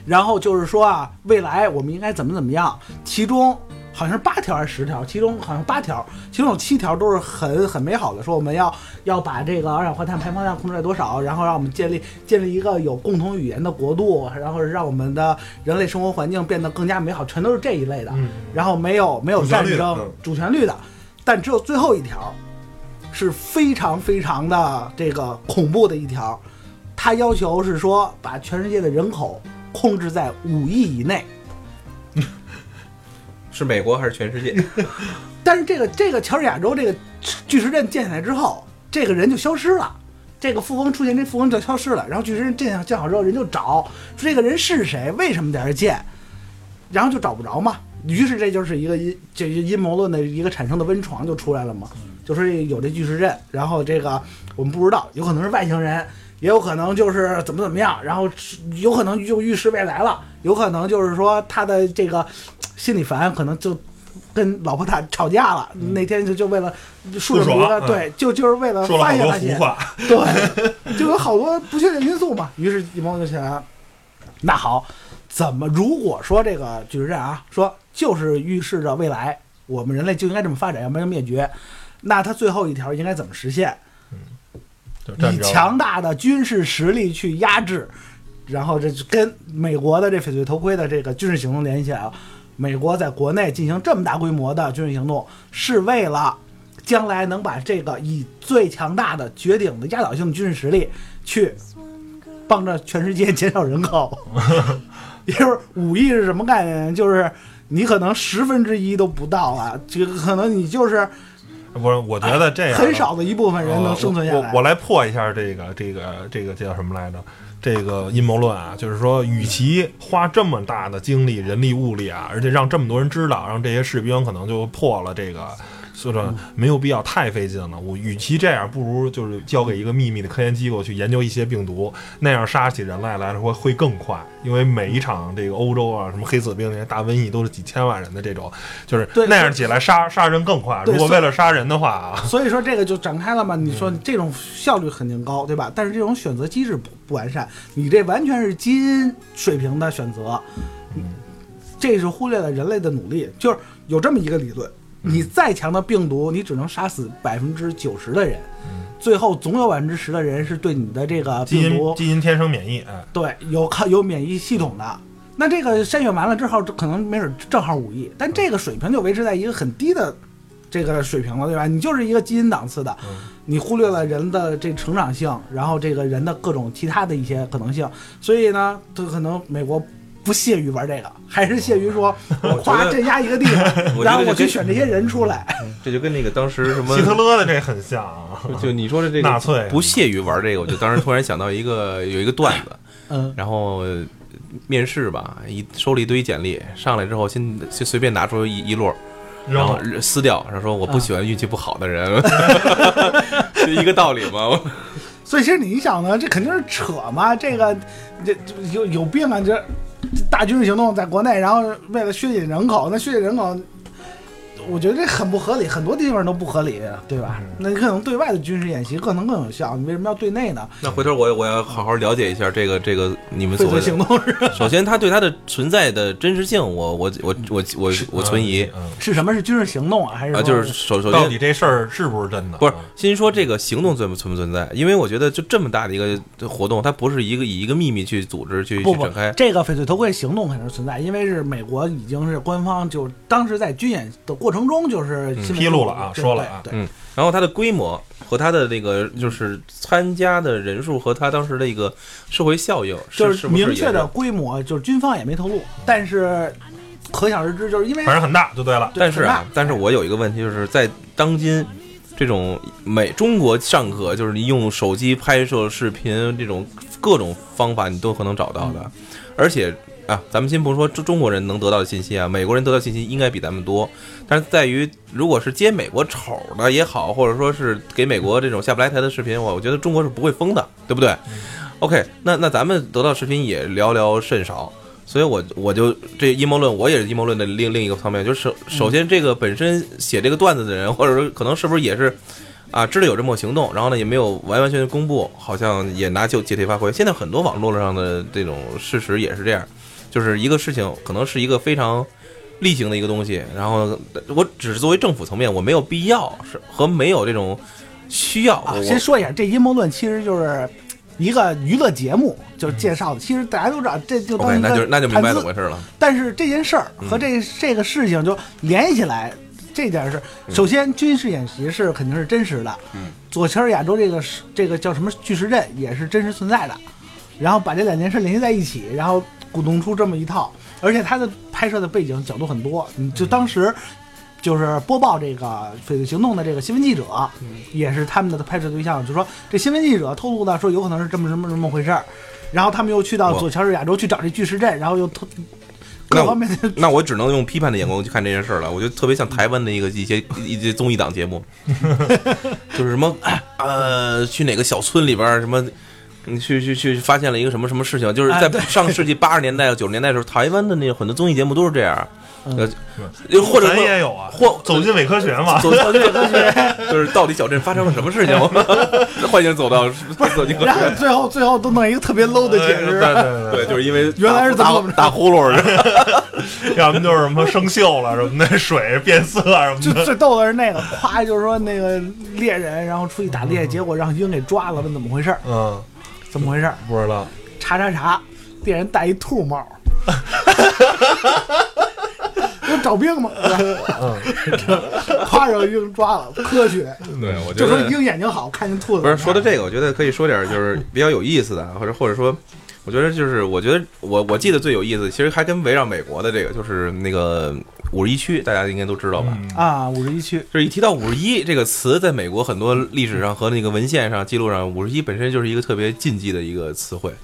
然后就是说啊，未来我们应该怎么怎么样，其中。好像是八条还是十条，其中好像八条，其中有七条都是很很美好的，说我们要要把这个二氧化碳排放量控制在多少，然后让我们建立建立一个有共同语言的国度，然后让我们的人类生活环境变得更加美好，全都是这一类的。嗯然后没有没有战争主旋律的，但只有最后一条是非常非常的这个恐怖的一条，它要求是说把全世界的人口控制在五亿以内。是美国还是全世界？但是这个这个乔治亚州这个巨石阵建起来之后，这个人就消失了。这个富翁出现，这富翁就消失了。然后巨石阵建建好之后，人就找说这个人是谁，为什么在这儿建，然后就找不着嘛。于是这就是一个阴这阴谋论的一个产生的温床就出来了嘛。就说有这巨石阵，然后这个我们不知道，有可能是外星人，也有可能就是怎么怎么样，然后有可能就预示未来了，有可能就是说他的这个心里烦，可能就跟老婆打吵架了，那天就就为了树这么一个，不爽嗯对，就就是为了发泄发泄，话，对，就有好多不确定因素嘛。于是一猫就起。那好，怎么如果说这个巨石阵啊，说就是预示着未来我们人类就应该这么发展，要不然就灭绝，那它最后一条应该怎么实现？以就战争强大的军事实力去压制，然后这就跟美国的这翡翠头盔的这个军事行动联系起来了。美国在国内进行这么大规模的军事行动，是为了将来能把这个以最强大的、绝顶的压倒性的军事实力去帮着全世界减少人口。也就是五亿是什么概念？就是你可能十分之一都不到啊，这个可能你就是不是？我觉得这样很少的一部分人能生存下来。呃我我我来破一下这个这个这个叫什么来着？这个阴谋论啊，就是说，与其花这么大的精力、人力、物力啊，而且让这么多人知道，让这些士兵可能就破了这个，所以说没有必要太费劲了。我与其这样，不如就是交给一个秘密的科研机构去研究一些病毒，那样杀起人来来说会更快。因为每一场这个欧洲啊，什么黑死病那些大瘟疫都是几千万人的这种，就是那样起来杀杀人更快。如果为了杀人的话啊，所以说这个就展开了嘛，你说这种效率肯定高，对吧？但是这种选择机制不不完善，你这完全是基因水平的选择，这是忽略了人类的努力。就是有这么一个理论，你再强的病毒，你只能杀死百分之九十的人，最后总有百分之十的人是对你的这个基病毒基因天生免疫，哎，对有靠有免疫系统的。那这个筛选完了之后，这可能没准正好五亿，但这个水平就维持在一个很低的这个水平了，对吧？你就是一个基因档次的，你忽略了人的这成长性，然后这个人的各种其他的一些可能性，所以呢，这可能美国。不屑于玩这个，还是屑于说，我夸镇压一个地方，然后我去选这些人出来。这就跟那个当时什么希特勒的这很像啊。就你说的这个纳粹不屑于玩这个，我就当时突然想到一个 有一个段子，嗯，然后面试吧，一收了一堆简历，上来之后先就随便拿出一一摞，然后撕掉，然后说我不喜欢运气不好的人，就一个道理嘛。所以其实你想呢，这肯定是扯嘛，这个这有有病啊，这。大军事行动在国内，然后为了削减人口，那削减人口。我觉得这很不合理，很多地方都不合理，对吧？那你可能对外的军事演习可能更有效，你为什么要对内呢？那回头我我要好好了解一下这个这个你们所谓的行动是。首先，他对他的存在的真实性，我我我我我我存疑。是什么是军事行动啊？还是啊？就是首首先，到底这事儿是不是真的？不是，先说这个行动存不存不存在？因为我觉得就这么大的一个活动，它不是一个以一个秘密去组织去去展开。这个翡翠头盔行动肯定是存在，因为是美国已经是官方，就当时在军演的过程中就是。披露了啊，说了啊，嗯，然后它的规模和它的那个就是参加的人数和它当时的一个社会效应，就是明确的规模，就是军方也没透露，但是可想而知，就是因为反正很大就对了。但是啊，但是我有一个问题，就是在当今这种美中国尚可，就是你用手机拍摄视频这种各种方法，你都可能找到的，而且。啊，咱们先不说中中国人能得到的信息啊，美国人得到信息应该比咱们多，但是在于如果是接美国丑的也好，或者说是给美国这种下不来台的视频，我我觉得中国是不会封的，对不对？OK，那那咱们得到视频也寥寥甚少，所以我我就这阴谋论，我也是阴谋论的另另一个方面，就是首首先这个本身写这个段子的人，或者说可能是不是也是啊知道有这么个行动，然后呢也没有完完全全公布，好像也拿就借题发挥。现在很多网络上的这种事实也是这样。就是一个事情，可能是一个非常例行的一个东西，然后我只是作为政府层面，我没有必要是和没有这种需要。啊先说一下，这阴谋论其实就是一个娱乐节目，就是介绍的。其实大家都知道，这就当那就那就明白怎么回事了。但是这件事儿和这这个事情就联系起来，这点是首先军事演习是肯定是真实的。嗯，左乔亚洲这个是这个叫什么巨石阵也是真实存在的，然后把这两件事联系在一起，然后。鼓动出这么一套，而且它的拍摄的背景角度很多。你就当时就是播报这个翡翠行动的这个新闻记者，也是他们的拍摄对象。就说这新闻记者透露的说有可能是这么什么什么回事儿，然后他们又去到左乔治亚洲去找这巨石阵，然后又特各方面的。那我只能用批判的眼光去看这件事了。我觉得特别像台湾的一个一些一些综艺档节目，就是什么呃，去哪个小村里边什么。你去去去发现了一个什么什么事情？就是在上世纪八十年代、九十年代的时候，台湾的那很多综艺节目都是这样。呃，或者咱也有啊，或走进伪科学嘛，走进伪科学，就是到底小镇发生了什么事情？欢迎走到走进科学，最后最后都弄一个特别 low 的解释，对对 对，就是因为原来是打打呼噜，要么就是什么生锈了什么的，水变色什么的。最逗的是那个，夸就是说那个猎人，然后出去打猎，结果让鹰给抓了，问怎么回事？嗯。怎么回事？不知道。查查查，店人戴一兔帽。有找病吗？嗯，夸着鹰抓了，科学。对，我就说鹰眼睛好，看见兔子。不是说的这个，我觉得可以说点就是比较有意思的，或者或者说，我觉得就是我觉得我我记得最有意思，其实还跟围绕美国的这个，就是那个。五十一区，大家应该都知道吧？啊，五十一区，就是一提到五十一这个词，在美国很多历史上和那个文献上记录上，五十一本身就是一个特别禁忌的一个词汇。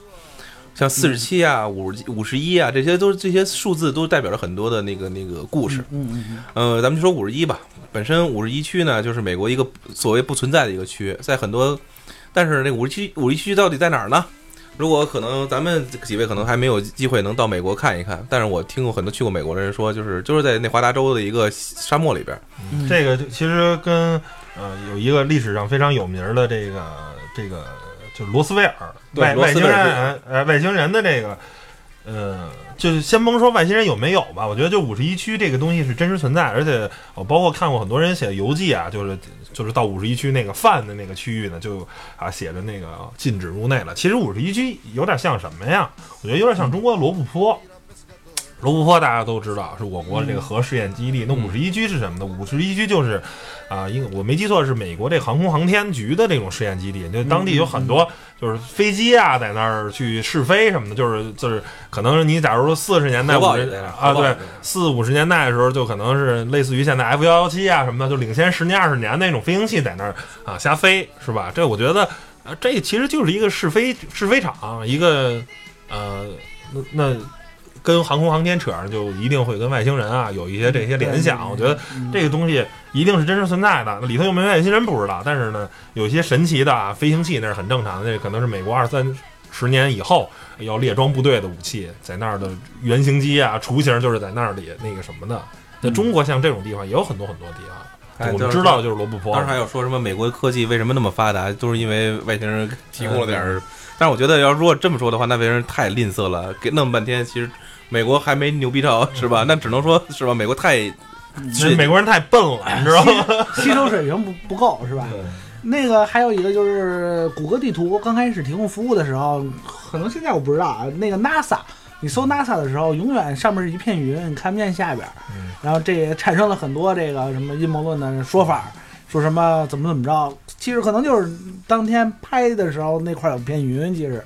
像四十七啊、五五十一啊，这些都这些数字都代表着很多的那个那个故事。嗯嗯嗯。呃，咱们就说五十一吧。本身五十一区呢，就是美国一个所谓不存在的一个区，在很多，但是那五十七五十一区到底在哪儿呢？如果可能，咱们几位可能还没有机会能到美国看一看，但是我听过很多去过美国的人说，就是就是在内华达州的一个沙漠里边，这个其实跟呃有一个历史上非常有名的这个这个就是罗斯威尔。外外星人呃外星人的这个嗯。就是先甭说外星人有没有吧，我觉得就五十一区这个东西是真实存在，而且我包括看过很多人写的游记啊，就是就是到五十一区那个饭的那个区域呢，就啊写着那个禁止入内了。其实五十一区有点像什么呀？我觉得有点像中国的罗布泊，罗布泊大家都知道是我国这个核试验基地。那五十一区是什么呢？五十一区就是啊，应我没记错是美国这航空航天局的这种试验基地，就当地有很多就是飞机啊在那儿去试飞什么的，就是就是可能你假如说四十年代啊对四五十年代的时候，就可能是类似于现在 F 幺幺七啊什么的，就领先十年二十年那种飞行器在那儿啊瞎飞，是吧？这我觉得，呃，这其实就是一个试飞试飞场，一个呃，那那跟航空航天扯上，就一定会跟外星人啊有一些这些联想。我觉得嗯这个东西一定是真实存在的，里头有没有外星人不知道，但是呢，有一些神奇的啊飞行器那是很正常的，那可能是美国二三十年以后要列装部队的武器，在那儿的原型机啊雏形就是在那里那个什么的。在中国像这种地方也有很多很多地方，我们知道的就是罗布泊。当时还有说什么美国科技为什么那么发达，都是因为外星人提供了点儿。但是我觉得，要如果这么说的话，那外星人太吝啬了，给弄半天，其实美国还没牛逼到，是吧？那只能说是吧？美国太其实美国人太笨了，你知道吗？吸收水平不不够是吧？那个还有一个就是谷歌地图刚开始提供服务的时候，可能现在我不知道啊。那个 NASA，你搜 NASA 的时候，永远上面是一片云，你看不见下边然后这也产生了很多这个什么阴谋论的说法，说什么怎么怎么着。其实可能就是当天拍的时候那块有片云，其实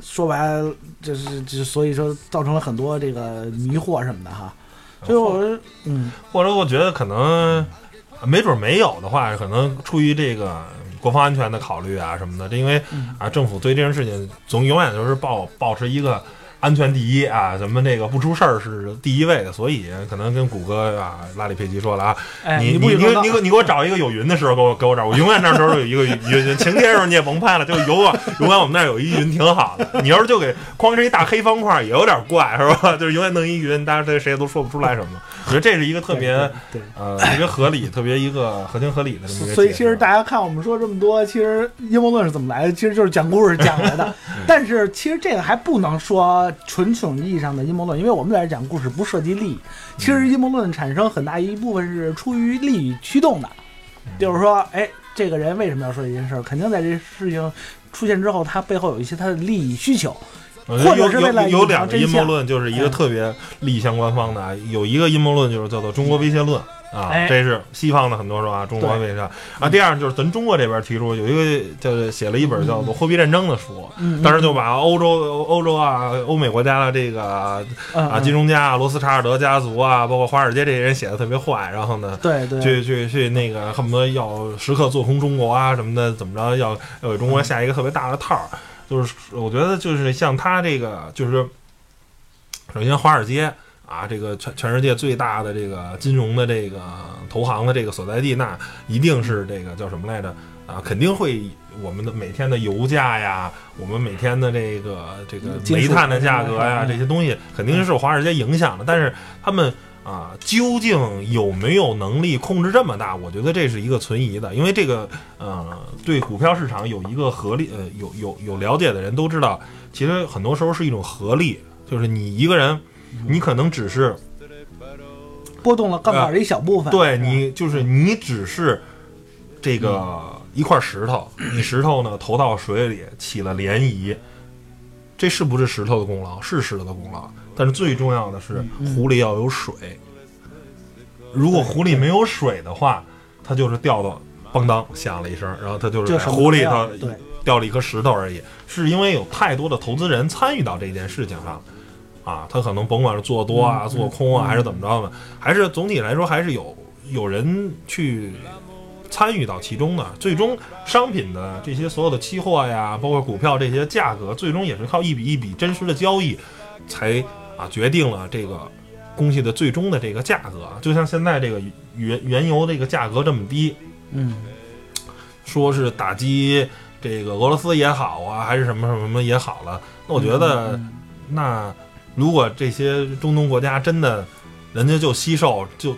说白了，就是就所以说造成了很多这个迷惑什么的哈。所以我说嗯或者我觉得可能没准没有的话，可能出于这个国防安全的考虑啊什么的，这因为嗯啊政府对这件事情总永远都是抱保持一个。安全第一啊，什么那个不出事儿是第一位的，所以可能跟谷歌啊拉里佩奇说了啊，哎，你不你你你给我你给我找一个有云的时候给我给我找，我永远那时候有一个云云，晴天时候你也甭拍了，就有啊，永远我们那儿有一云挺好的。你要是就给框成一大黑方块，也有点怪是吧？就是永远弄一云，大家谁谁都说不出来什么。我觉得这是一个特别呃特别合理、特别一个合情合理的。所以其实大家看我们说这么多，其实阴谋论是怎么来的？其实就是讲故事讲来的。但是其实这个还不能说纯种意义上的阴谋论，因为我们在这讲故事不涉及利益。其实阴谋论产生很大一部分是出于利益驱动的，就是说，哎，这个人为什么要说这件事儿？肯定在这事情出现之后，他背后有一些他的利益需求。或者是为了隐藏有有两个阴谋论，就是一个嗯特别利益相关方的啊。有一个阴谋论就是叫做中国威胁论啊，哎。这是西方的很多说啊，中国为啥。啊。第二就是咱中国这边提出有一个叫写了一本叫做《货币战争》的书，嗯，当时就把欧洲欧洲啊欧美国家的这个啊啊金融家啊罗斯查尔德家族啊，包括华尔街这些人写的特别坏，然后呢。对对。去去去，那个恨不得要时刻做空中国啊什么的，怎么着要要给中国下一个特别大的套儿，就是我觉得就是像他这个，就是首先华尔街啊，这个全全世界最大的这个金融的这个投行的这个所在地，那一定是这个叫什么来着啊？肯定会我们的每天的油价呀，我们每天的这个这个煤炭的价格呀，嗯这些东西肯定是受华尔街影响的，但是他们。啊，究竟有没有能力控制这么大？我觉得这是一个存疑的，因为这个呃，对股票市场有一个合力，呃，有有有了解的人都知道，其实很多时候是一种合力，就是你一个人，你可能只是波动了杠杆的一小部分。对你，就是你只是这个一块石头，你石头呢投到水里起了涟漪，这是不是石头的功劳？是石头的功劳，但是最重要的是湖里要有水。如果湖里没有水的话，它就是掉到邦当响了一声，然后它就是湖里头掉了一颗石头而已。是因为有太多的投资人参与到这件事情上，啊，他可能甭管是做多啊、嗯做空啊，嗯还是怎么着的，还是总体来说还是有有人去参与到其中的。最终商品的这些所有的期货呀，包括股票这些价格，最终也是靠一笔一笔真实的交易，才啊决定了这个东西的最终的这个价格。就像现在这个原原油这个价格这么低，嗯，说是打击这个俄罗斯也好啊，还是什么什么什么也好了，那我觉得。嗯那如果这些中东国家真的人家就惜售，就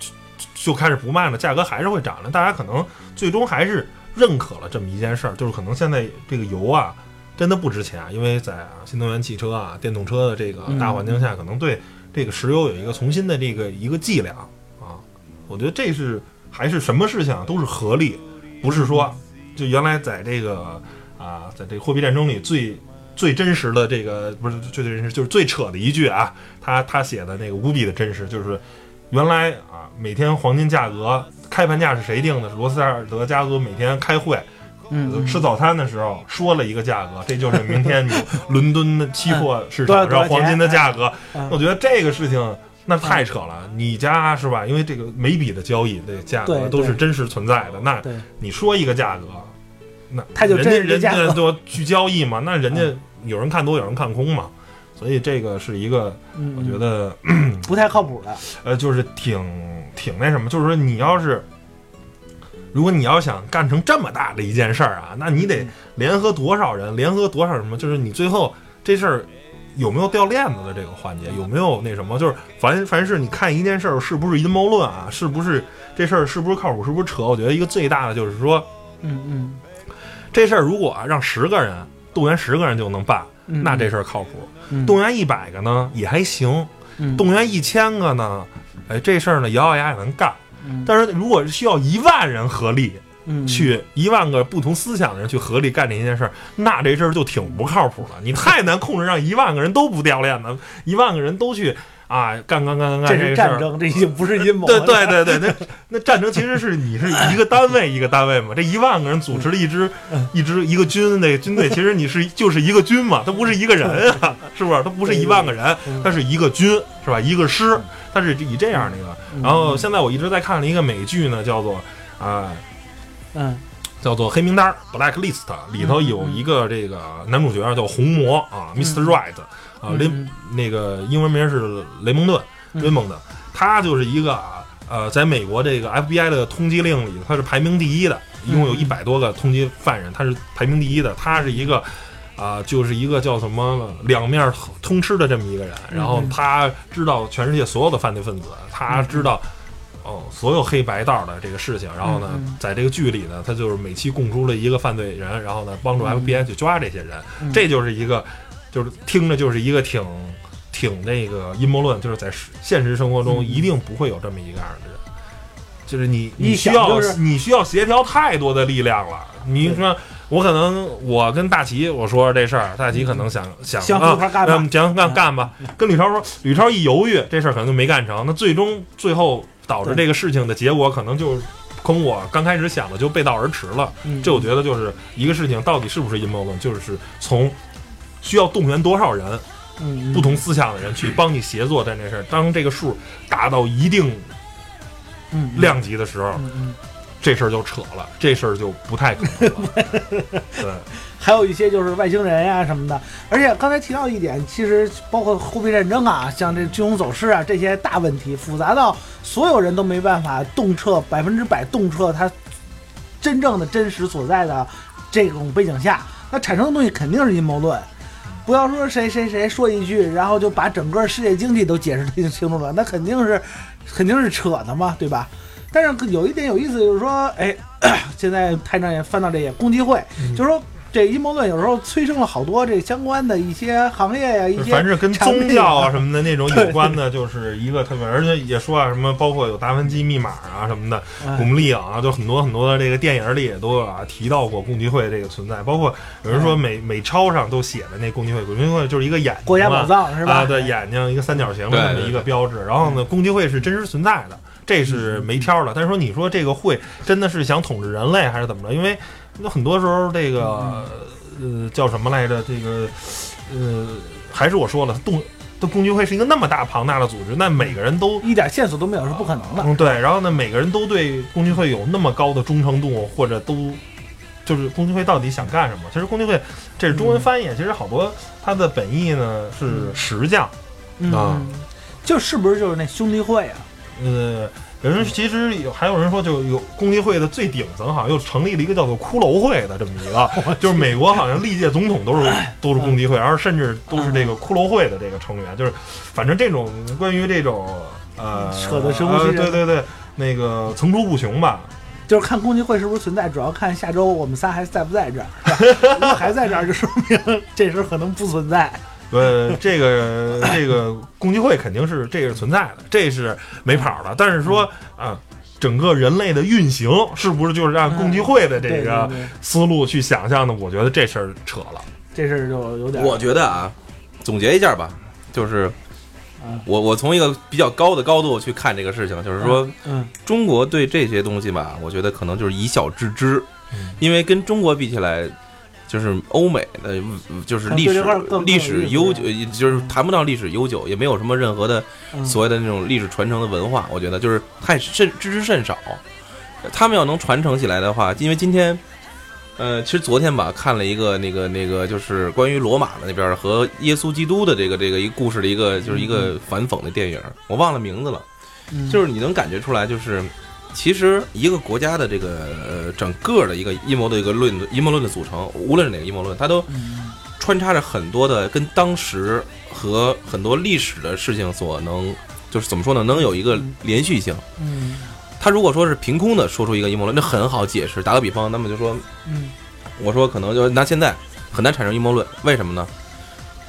就就开始不卖了，价格还是会涨的。大家可能最终还是认可了这么一件事儿，就是可能现在这个油啊真的不值钱，因为在新能源汽车啊、电动车的这个大环境下，可能对这个石油有一个重新的这个一个计量啊。我觉得这是还是什么事情啊都是合力，不是说就原来在这个啊，在这个货币战争里最最真实的这个不是最真实，就是最扯的一句啊，他他写的那个无比的真实，就是原来啊，每天黄金价格开盘价是谁定的？是罗斯柴尔德家族每天开会。嗯，吃早餐的时候说了一个价格，这就是明天你 伦敦的期货市场上黄金的价格。嗯我觉得这个事情那太扯了，你家是吧？因为这个每笔的交易的价格都是真实存在的，那，你说一个价格，那他就人家人家就去交易嘛，那人家有人看多，有人看空嘛，所以这个是一个嗯，我觉得不太靠谱的。呃，就是挺挺那什么，就是说你要是。如果你要想干成这么大的一件事儿啊，那你得嗯联合多少人，联合多少什么？就是你最后这事儿有没有掉链子的这个环节，有没有那什么？就是凡凡是你看一件事儿是不是阴谋论啊，是不是这事儿是不是靠谱，是不是扯？我觉得一个最大的就是说，嗯嗯这事儿如果啊让十个人动员十个人就能办，嗯，那这事儿靠谱；嗯动员一百个呢也还行，嗯动员一千个呢，哎，这事儿呢咬咬牙也能干。嗯但是如果需要一万人合力嗯去一万个不同思想的人去合力干这件事儿，那这事儿就挺不靠谱了。你太难控制，让一万个人都不掉链子，一万个人都去啊干干干干干这是战。争，这已经不是阴谋对了。对对对，那那战争其实是你是一个单位一个单位嘛，这一万个人组织了一支嗯一支一个军，那军队其实你是就是一个军嘛，他不是一个人啊，是不是？他不是一万个人，嗯它是一个军，是吧？一个师，他是以这样的一个。嗯然后现在我一直在看了一个美剧呢，叫做啊、嗯叫做黑名单 （Black List），里头有一个这个男主角叫红魔啊，Mr. Right 啊，雷嗯。那个英文名是雷蒙顿，嗯。雷蒙的，他就是一个啊呃，在美国这个 FBI 的通缉令里，他是排名第一的，一共有嗯一百多个通缉犯人，他是排名第一的，他是一个。啊、就是一个叫什么两面通吃的这么一个人，然后嗯。他知道全世界所有的犯罪分子，他知道哦所有黑白道的这个事情，然后呢在这个剧里呢，他就是每期供出了一个犯罪人，然后呢帮助嗯。FBI 去抓这些人，嗯。这就是一个，就是听着就是一个挺挺那个阴谋论，就是在实现实生活中嗯一定不会有这么一个样的人，就是你你需要、就是你需要协调太多的力量了。你说我可能我跟大齐我说这事儿，大齐可能想想想啊行干干吧。跟吕超说，吕超一犹豫，这事儿可能就没干成。那最终最后导致这个事情的结果，可能就跟我刚开始想的就背道而驰了。嗯这我觉得就是一个事情到底是不是阴谋论，就是从需要动员多少人，嗯不同思想的人去帮你协作干这事儿。当这个数达到一定量级的时候，这事儿就扯了，这事儿就不太可能了。对，还有一些就是外星人呀、什么的。而且刚才提到一点，其实包括货币战争啊，像这金融走势啊这些大问题，复杂到所有人都没办法洞彻百分之百洞彻它真正的真实所在的这种背景下，那产生的东西肯定是阴谋论。不要说谁谁谁说一句，然后就把整个世界经济都解释清清楚了，那肯定是肯定是扯的嘛，对吧？但是有一点有意思，就是说，哎，现在台长也翻到这些共济会，就是说这阴谋论有时候催生了好多这相关的一些行业呀、一些凡是跟宗教啊什么的那种 有关的，就是一个特别，而且也说啊，什么包括有达芬奇密码啊什么的，哎古墓丽影啊，就很多很多的这个电影里也都有啊提到过共济会这个存在，包括有人说美美钞上都写的那共济会，共济会就是一个眼睛国家宝藏是吧？啊，对，眼睛一个三角形的这么一个标志。然后呢，共济会是真实存在的，这是没挑的。但是说你说这个会真的是想统治人类还是怎么着？因为有很多时候这个呃叫什么来着？这个呃还是我说了，动的共济会是一个那么大庞大的组织，那每个人都。一点线索都没有是不可能的。嗯，对，然后呢，每个人都对共济会有那么高的忠诚度，或者都就是共济会到底想干什么？其实共济会这是中文翻译，其实好多它的本意呢是石匠，嗯，就是不是就是那兄弟会啊？呃，有人其实有还有人说，就有共济会的最顶层好像又成立了一个叫做骷髅会的这么一个，就是美国好像历届总统都是都是共济会，然后甚至都是这个骷髅会的这个成员，就是反正这种关于这种呃扯得神乎其呃对对对，那个层出不穷吧。就是看共济会是不是存在，主要看下周我们仨还在不在这儿。如果还在这儿，就说明这时候可能不存在。呃，这个 这个共济会肯定是这个是存在的，这是没跑的。但是说啊，整个人类的运行是不是就是按共济会的这个思路去想象的？我觉得这事儿扯了。这事儿就有点。我觉得啊，总结一下吧，就是嗯我我从一个比较高的高度去看这个事情，就是说嗯中国对这些东西吧，我觉得可能就是以小制之嗯，因为跟中国比起来。就是欧美的，嗯就是历史历史悠久，就是谈不到历史悠久，也没有什么任何的嗯所谓的那种历史传承的文化，我觉得就是太甚知之甚少。他们要能传承起来的话，因为今天，呃，其实昨天吧看了一个那个那个就是关于罗马的那边和耶稣基督的这个这个一个故事的一个就是一个反讽的电影，我忘了名字了。嗯就是你能感觉出来，就是其实一个国家的这个呃整个的一个阴谋的一个论阴谋论的组成，无论是哪个阴谋论，它都嗯穿插着很多的跟当时和很多历史的事情所能，就是怎么说呢，能有一个连续性。嗯他如果说是凭空的说出一个阴谋论，那很好解释。打个比方，那么就说，嗯我说可能就拿现在很难产生阴谋论，为什么呢？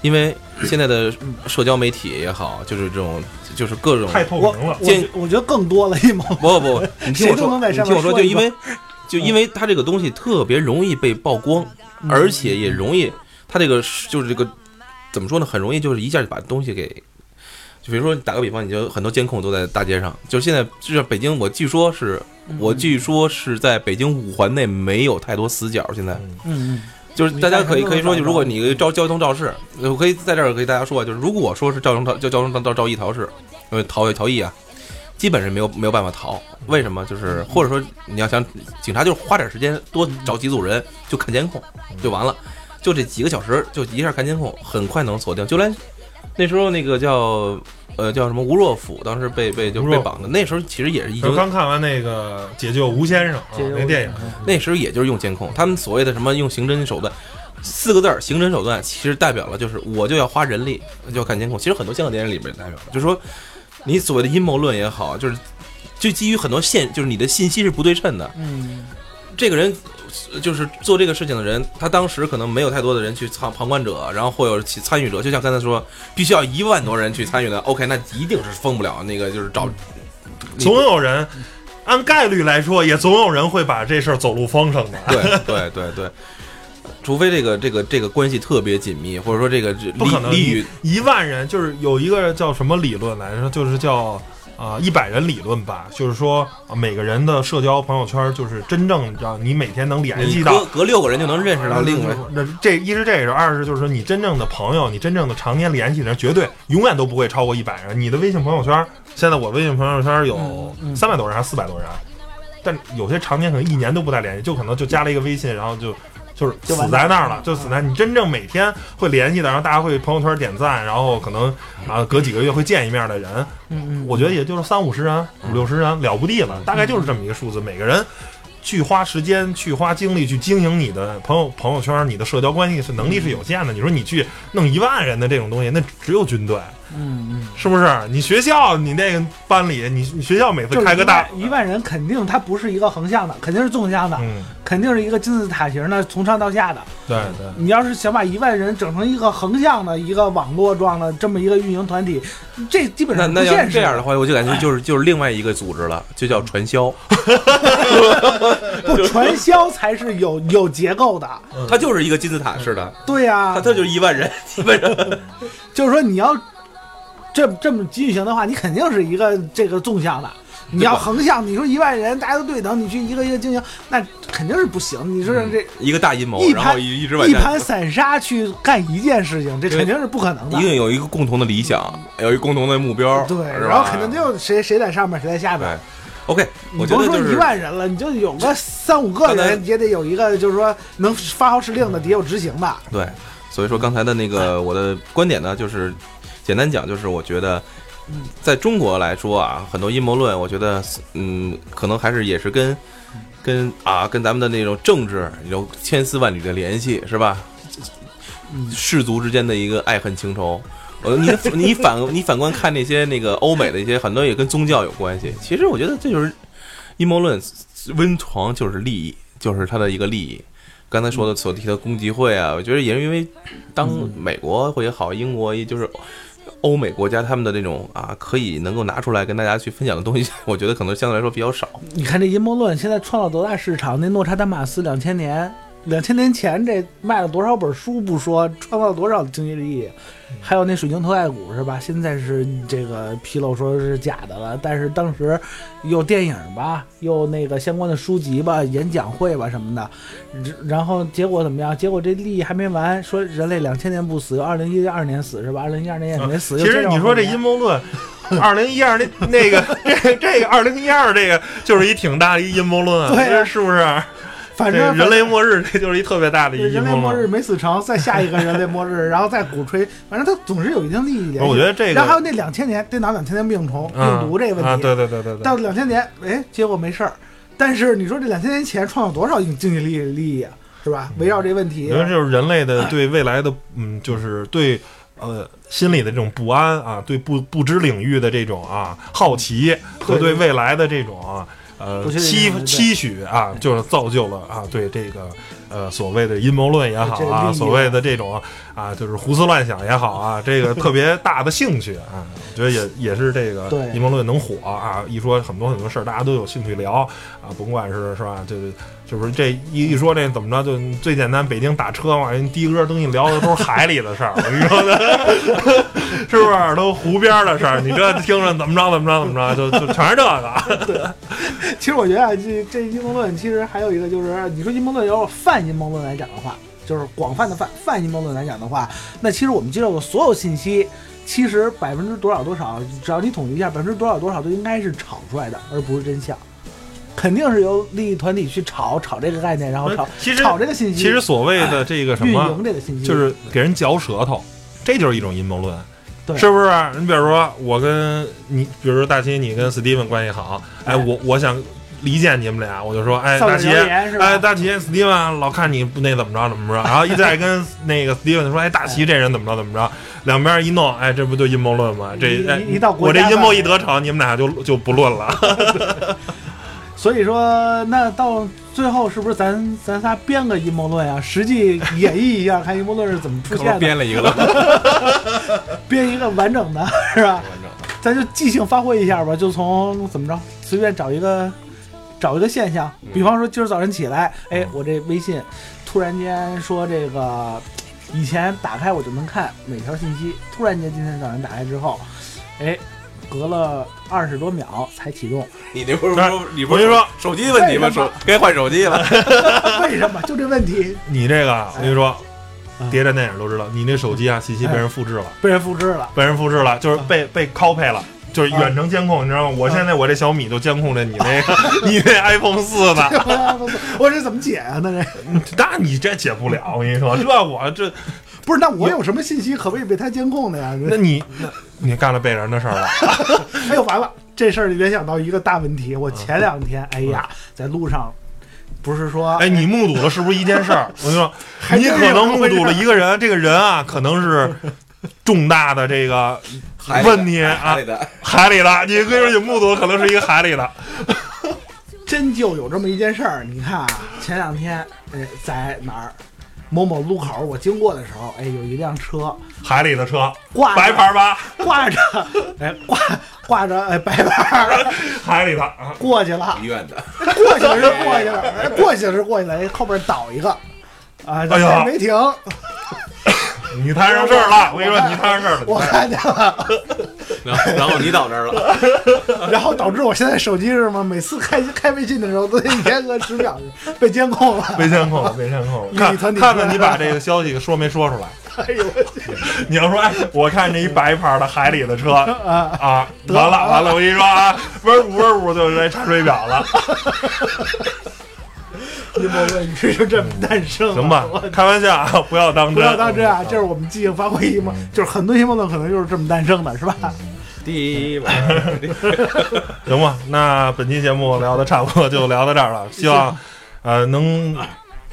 因为现在的社交媒体也好，就是这种，就是各种太透我明了。我建觉我觉得更多了一毛。不不不，你听我说，你听我说，就因为 就因为它这个东西特别容易被曝光，嗯而且也容易，它这个就是这个怎么说呢？很容易就是一下就把东西给，就比如说打个比方，你就很多监控都在大街上，就现在就像北京，我据说是嗯我据说是在北京五环内没有太多死角，现在嗯嗯就是大家可以可以说，就如果你招交通肇事，我可以在这儿给大家说啊，就是如果说是交通逃交交通肇肇逸逃事，呃逃逃逸啊，基本是没有没有办法逃。为什么？就是或者说你要想警察就是花点时间多找几组人就看监控就完了，就这几个小时就一下看监控，很快能锁定。就连那时候那个叫呃叫什么吴若甫，当时被被就被绑的，那时候其实也是已经我刚看完那个《解救吴先生》那电影，那时候也就是用监控，他们所谓的什么用刑侦手段，四个字儿刑侦手段，其实代表了就是我就要花人力，就要看监控。其实很多香港电影里边也代表了，就是说你所谓的阴谋论也好，就是就基于很多线，就是你的信息是不对称的。嗯这个人呃就是做这个事情的人，他当时可能没有太多的人去参旁观者，然后或有其参与者，就像刚才说，必须要一万多人去参与的。OK，那一定是封不了那个，就是找你总有人按概率来说，也总有人会把这事儿走漏风声的。对对对对，除非这个这个这个关系特别紧密，或者说这个不可能，一万人就是有一个叫什么理论来着，就是叫啊一百人理论吧，就是说啊每个人的社交朋友圈就是真正让你每天能联系到隔隔六个人就能认识到另一个人。那这一是这个，二是就是说你真正的朋友，你真正的常年联系的人，绝对永远都不会超过一百人。你的微信朋友圈，现在我微信朋友圈有三百多人还是四百多人，但有些常年可能一年都不带联系，就可能就加了一个微信，然后就。就是死在那儿了，就死在你真正每天会联系的，然后大家会朋友圈点赞，然后可能啊隔几个月会见一面的人，嗯嗯，我觉得也就是三五十人、五六十人了不地了，大概就是这么一个数字。每个人去花时间、去花精力去经营你的朋友朋友圈、你的社交关系是能力是有限的。你说你去弄一万人的这种东西，那只有军队，嗯嗯，是不是？你学校你那个班里，你你学校每次开个大，一万人，肯定它不是一个横向的，肯定是纵向的，嗯，肯定是一个金字塔形的，从上到下的。对对。你要是想把一万人整成一个横向的一个网络状的这么一个运营团体，这基本那那要上不现实。是这样的话，我就感觉就是 就是另外一个组织了，就叫传销，不传销才是有有结构的。它就是一个金字塔式的，对呀、它它就是一万人，基本上。就是说你要这这么进行的话，你肯定是一个这个纵向的。你要横向，你说一万人大家都对等，你去一个一个经营，那肯定是不行。你说这一个大阴谋，一然后一一直往一盘散沙去干一件事情，这肯定是不可能的一。定有一个共同的理想，有一个共同的目标，对，然后肯定就谁谁在上面，谁在下对边。。OK，你甭说一我觉得就是万人了，你就有个三五个刚才人，也得有一个就是说能发号施令的，得有执行的。对，所以说刚才的那个我的观点呢，就是简单讲，就是我觉得，在中国来说啊，很多阴谋论，我觉得，嗯，可能还是也是跟跟啊跟咱们的那种政治有千丝万缕的联系，是吧？氏族之间的一个爱恨情仇。呃，你你反 你反观看那些那个欧美的一些很多也跟宗教有关系。其实我觉得这就是阴谋论，温床就是利益，就是它的一个利益。刚才说的所提的攻击会啊，我觉得也是因为当美国或也好，英国也就是欧美国家他们的那种啊，可以能够拿出来跟大家去分享的东西，我觉得可能相对来说比较少。你看这阴谋论现在创造多大市场？那诺查丹马斯两千年两千年前这卖了多少本书不说，创造了多少经济利益，还有那水晶头盖骨是吧？现在是这个披露说是假的了，但是当时有电影吧，又那个相关的书籍吧、演讲会吧什么的，然后结果怎么样？结果这利益还没完，说人类两千年不死，二零一二年死是吧？二零一二年也没死。其实你说这阴谋论，二零一二那那个这这个二零一二这个就是一挺大的一阴谋论，对，是不是？反正人类末日，这就是一特别大的一人类末日没死成，再下一个人类末日，然后再鼓吹，反正它总是有一定利益联系。我觉得这个，然后还有那两千年电脑两千年病虫病毒这个问题，对对对对对。到两千年，哎，结果没事儿。但是你说这两千年前创造多少经济利益利益啊，是吧？围绕这问题，我觉得就是人类的对未来的，嗯，就是对呃心里的这种不安啊，对不不知领域的这种啊好奇和对未来的这种。呃，期期许啊，就是造就了啊，对这个呃所谓的阴谋论也好啊，所谓的这种啊，就是胡思乱想也好啊，这个特别大的兴趣啊，我觉得也也是这个阴谋论能火啊，一说很多很多事儿，大家都有兴趣聊啊，甭管是是吧，就是。就是这一一说这怎么着就最简单，北京打车嘛，人的哥东西聊的都是海里的事儿，你说的，是不是？都湖边的事儿，你这听着怎么着怎么着怎么着，就就全是这个。对其实我觉得，这这阴谋论其实还有一个就是，你说阴谋论要泛阴谋论来讲的话，就是广泛的泛泛阴谋论来讲的话，那其实我们接受的所有信息，其实百分之多少多少，只要你统计一下，百分之多少多少都应该是炒出来的，而不是真相。肯定是由利益团体去炒炒这个概念，然后炒其实炒这个信息。其实所谓的这个什么运营这个信息，就是给人嚼舌头，这就是一种阴谋论，对，是不是？你比如说我跟你，比如说大齐，你跟史蒂文关系好，哎，我我想离间你们俩，我就说，哎，大齐，哎，大齐，史蒂文老看你不那怎么着怎么着，然后一再跟那个 Steven 说，哎，大齐这人怎么着怎么着，两边一弄，哎，这不就阴谋论吗？这哎，我这阴谋一得逞，你们俩就就不论了。所以说，那到最后是不是咱咱仨编个阴谋论啊？实际演绎一下，看阴谋论是怎么出现的。编了一个了，编一个完整的，是吧？完整的，咱就即兴发挥一下吧，就从怎么着，随便找一个找一个现象，比方说今儿早晨起来，哎，我这微信突然间说这个，以前打开我就能看每条信息，突然间今天早上打开之后，哎。隔了二十多秒才启动，你那不是说你不是说手机问题吗？手该换手机了。为什么？就这问题。你这个，我跟你说，谍战电影都知道，你那手机啊，信息被人复制了，被人复制了，被人复制了，就是被被 copy 了，就是远程监控，你知道吗？我现在我这小米都监控着你 那个，你那 iPhone 四呢。我这怎么解啊？那这，那你这解不了。我跟你说，这我这。不是，那我有什么信息可被被他监控的呀？那你，那你干了背人的事儿了？哎呦，完了，这事儿联想到一个大问题。我前两天，哎呀，在路上，不是说，哎，你目睹了是不是一件事儿？我跟你说，你可能目睹了一个人，这个人啊，可能是重大的这个问题啊，海里的，海里的，你跟你说，你目睹可能是一个海里的，真就有这么一件事儿。你看啊，前两天，哎，在哪儿？某某路口，我经过的时候，哎，有一辆车，海里的车，挂白牌吧，挂着，哎，挂挂着，哎，白牌，海里的，过去了，医院的，过去是过去了，哎，过去是过去了，后边倒一个，啊，哎呀，没停。你摊上事儿了，我跟你说，你摊上事儿了，我看见了，然后然后你倒这儿了，然后导致我现在手机是什么？每次开开微信的时候都得严格十秒，被监控了，被监控了，被监控了。看看看你把这个消息说没说出来？哎呦，你要说，哎，我看这一白牌的海里的车啊啊，完了完了，我跟你说啊，嗡呜嗡呜就来查水表了。阴谋论就这么诞生，行吧？开玩笑啊，不要当真，不要当真啊！这是我们即兴发挥嘛，就是很多阴谋论可能就是这么诞生的，是吧？第一，行吧？那本期节目聊的差不多，就聊到这儿了。希望呃能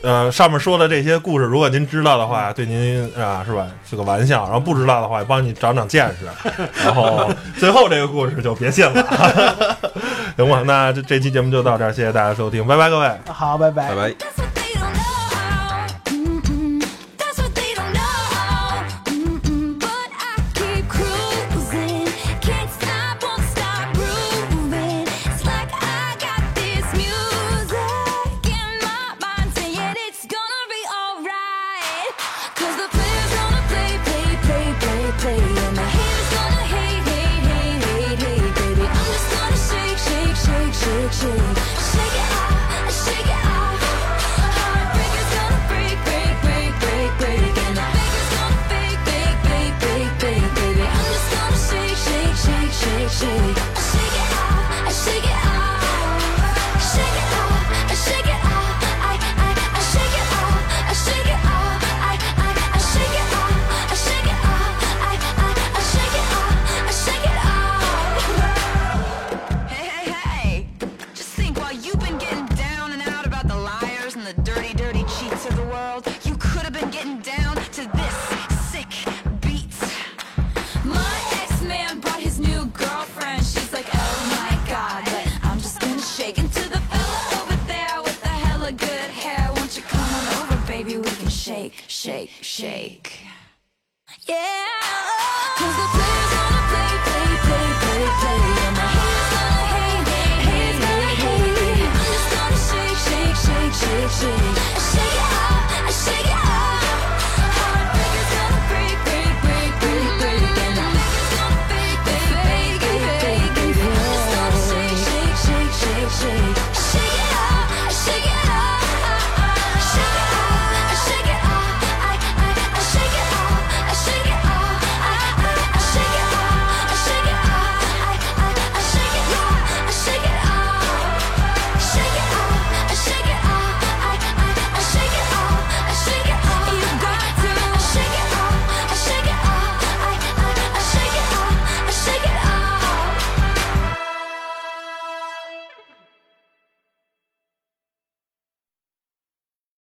呃上面说的这些故事，如果您知道的话，对您啊是吧是个玩笑；然后不知道的话，帮你长长见识。然后最后这个故事就别信了。行吧，那这这期节目就到这儿，谢谢大家收听，拜拜，各位，好，拜拜，拜拜。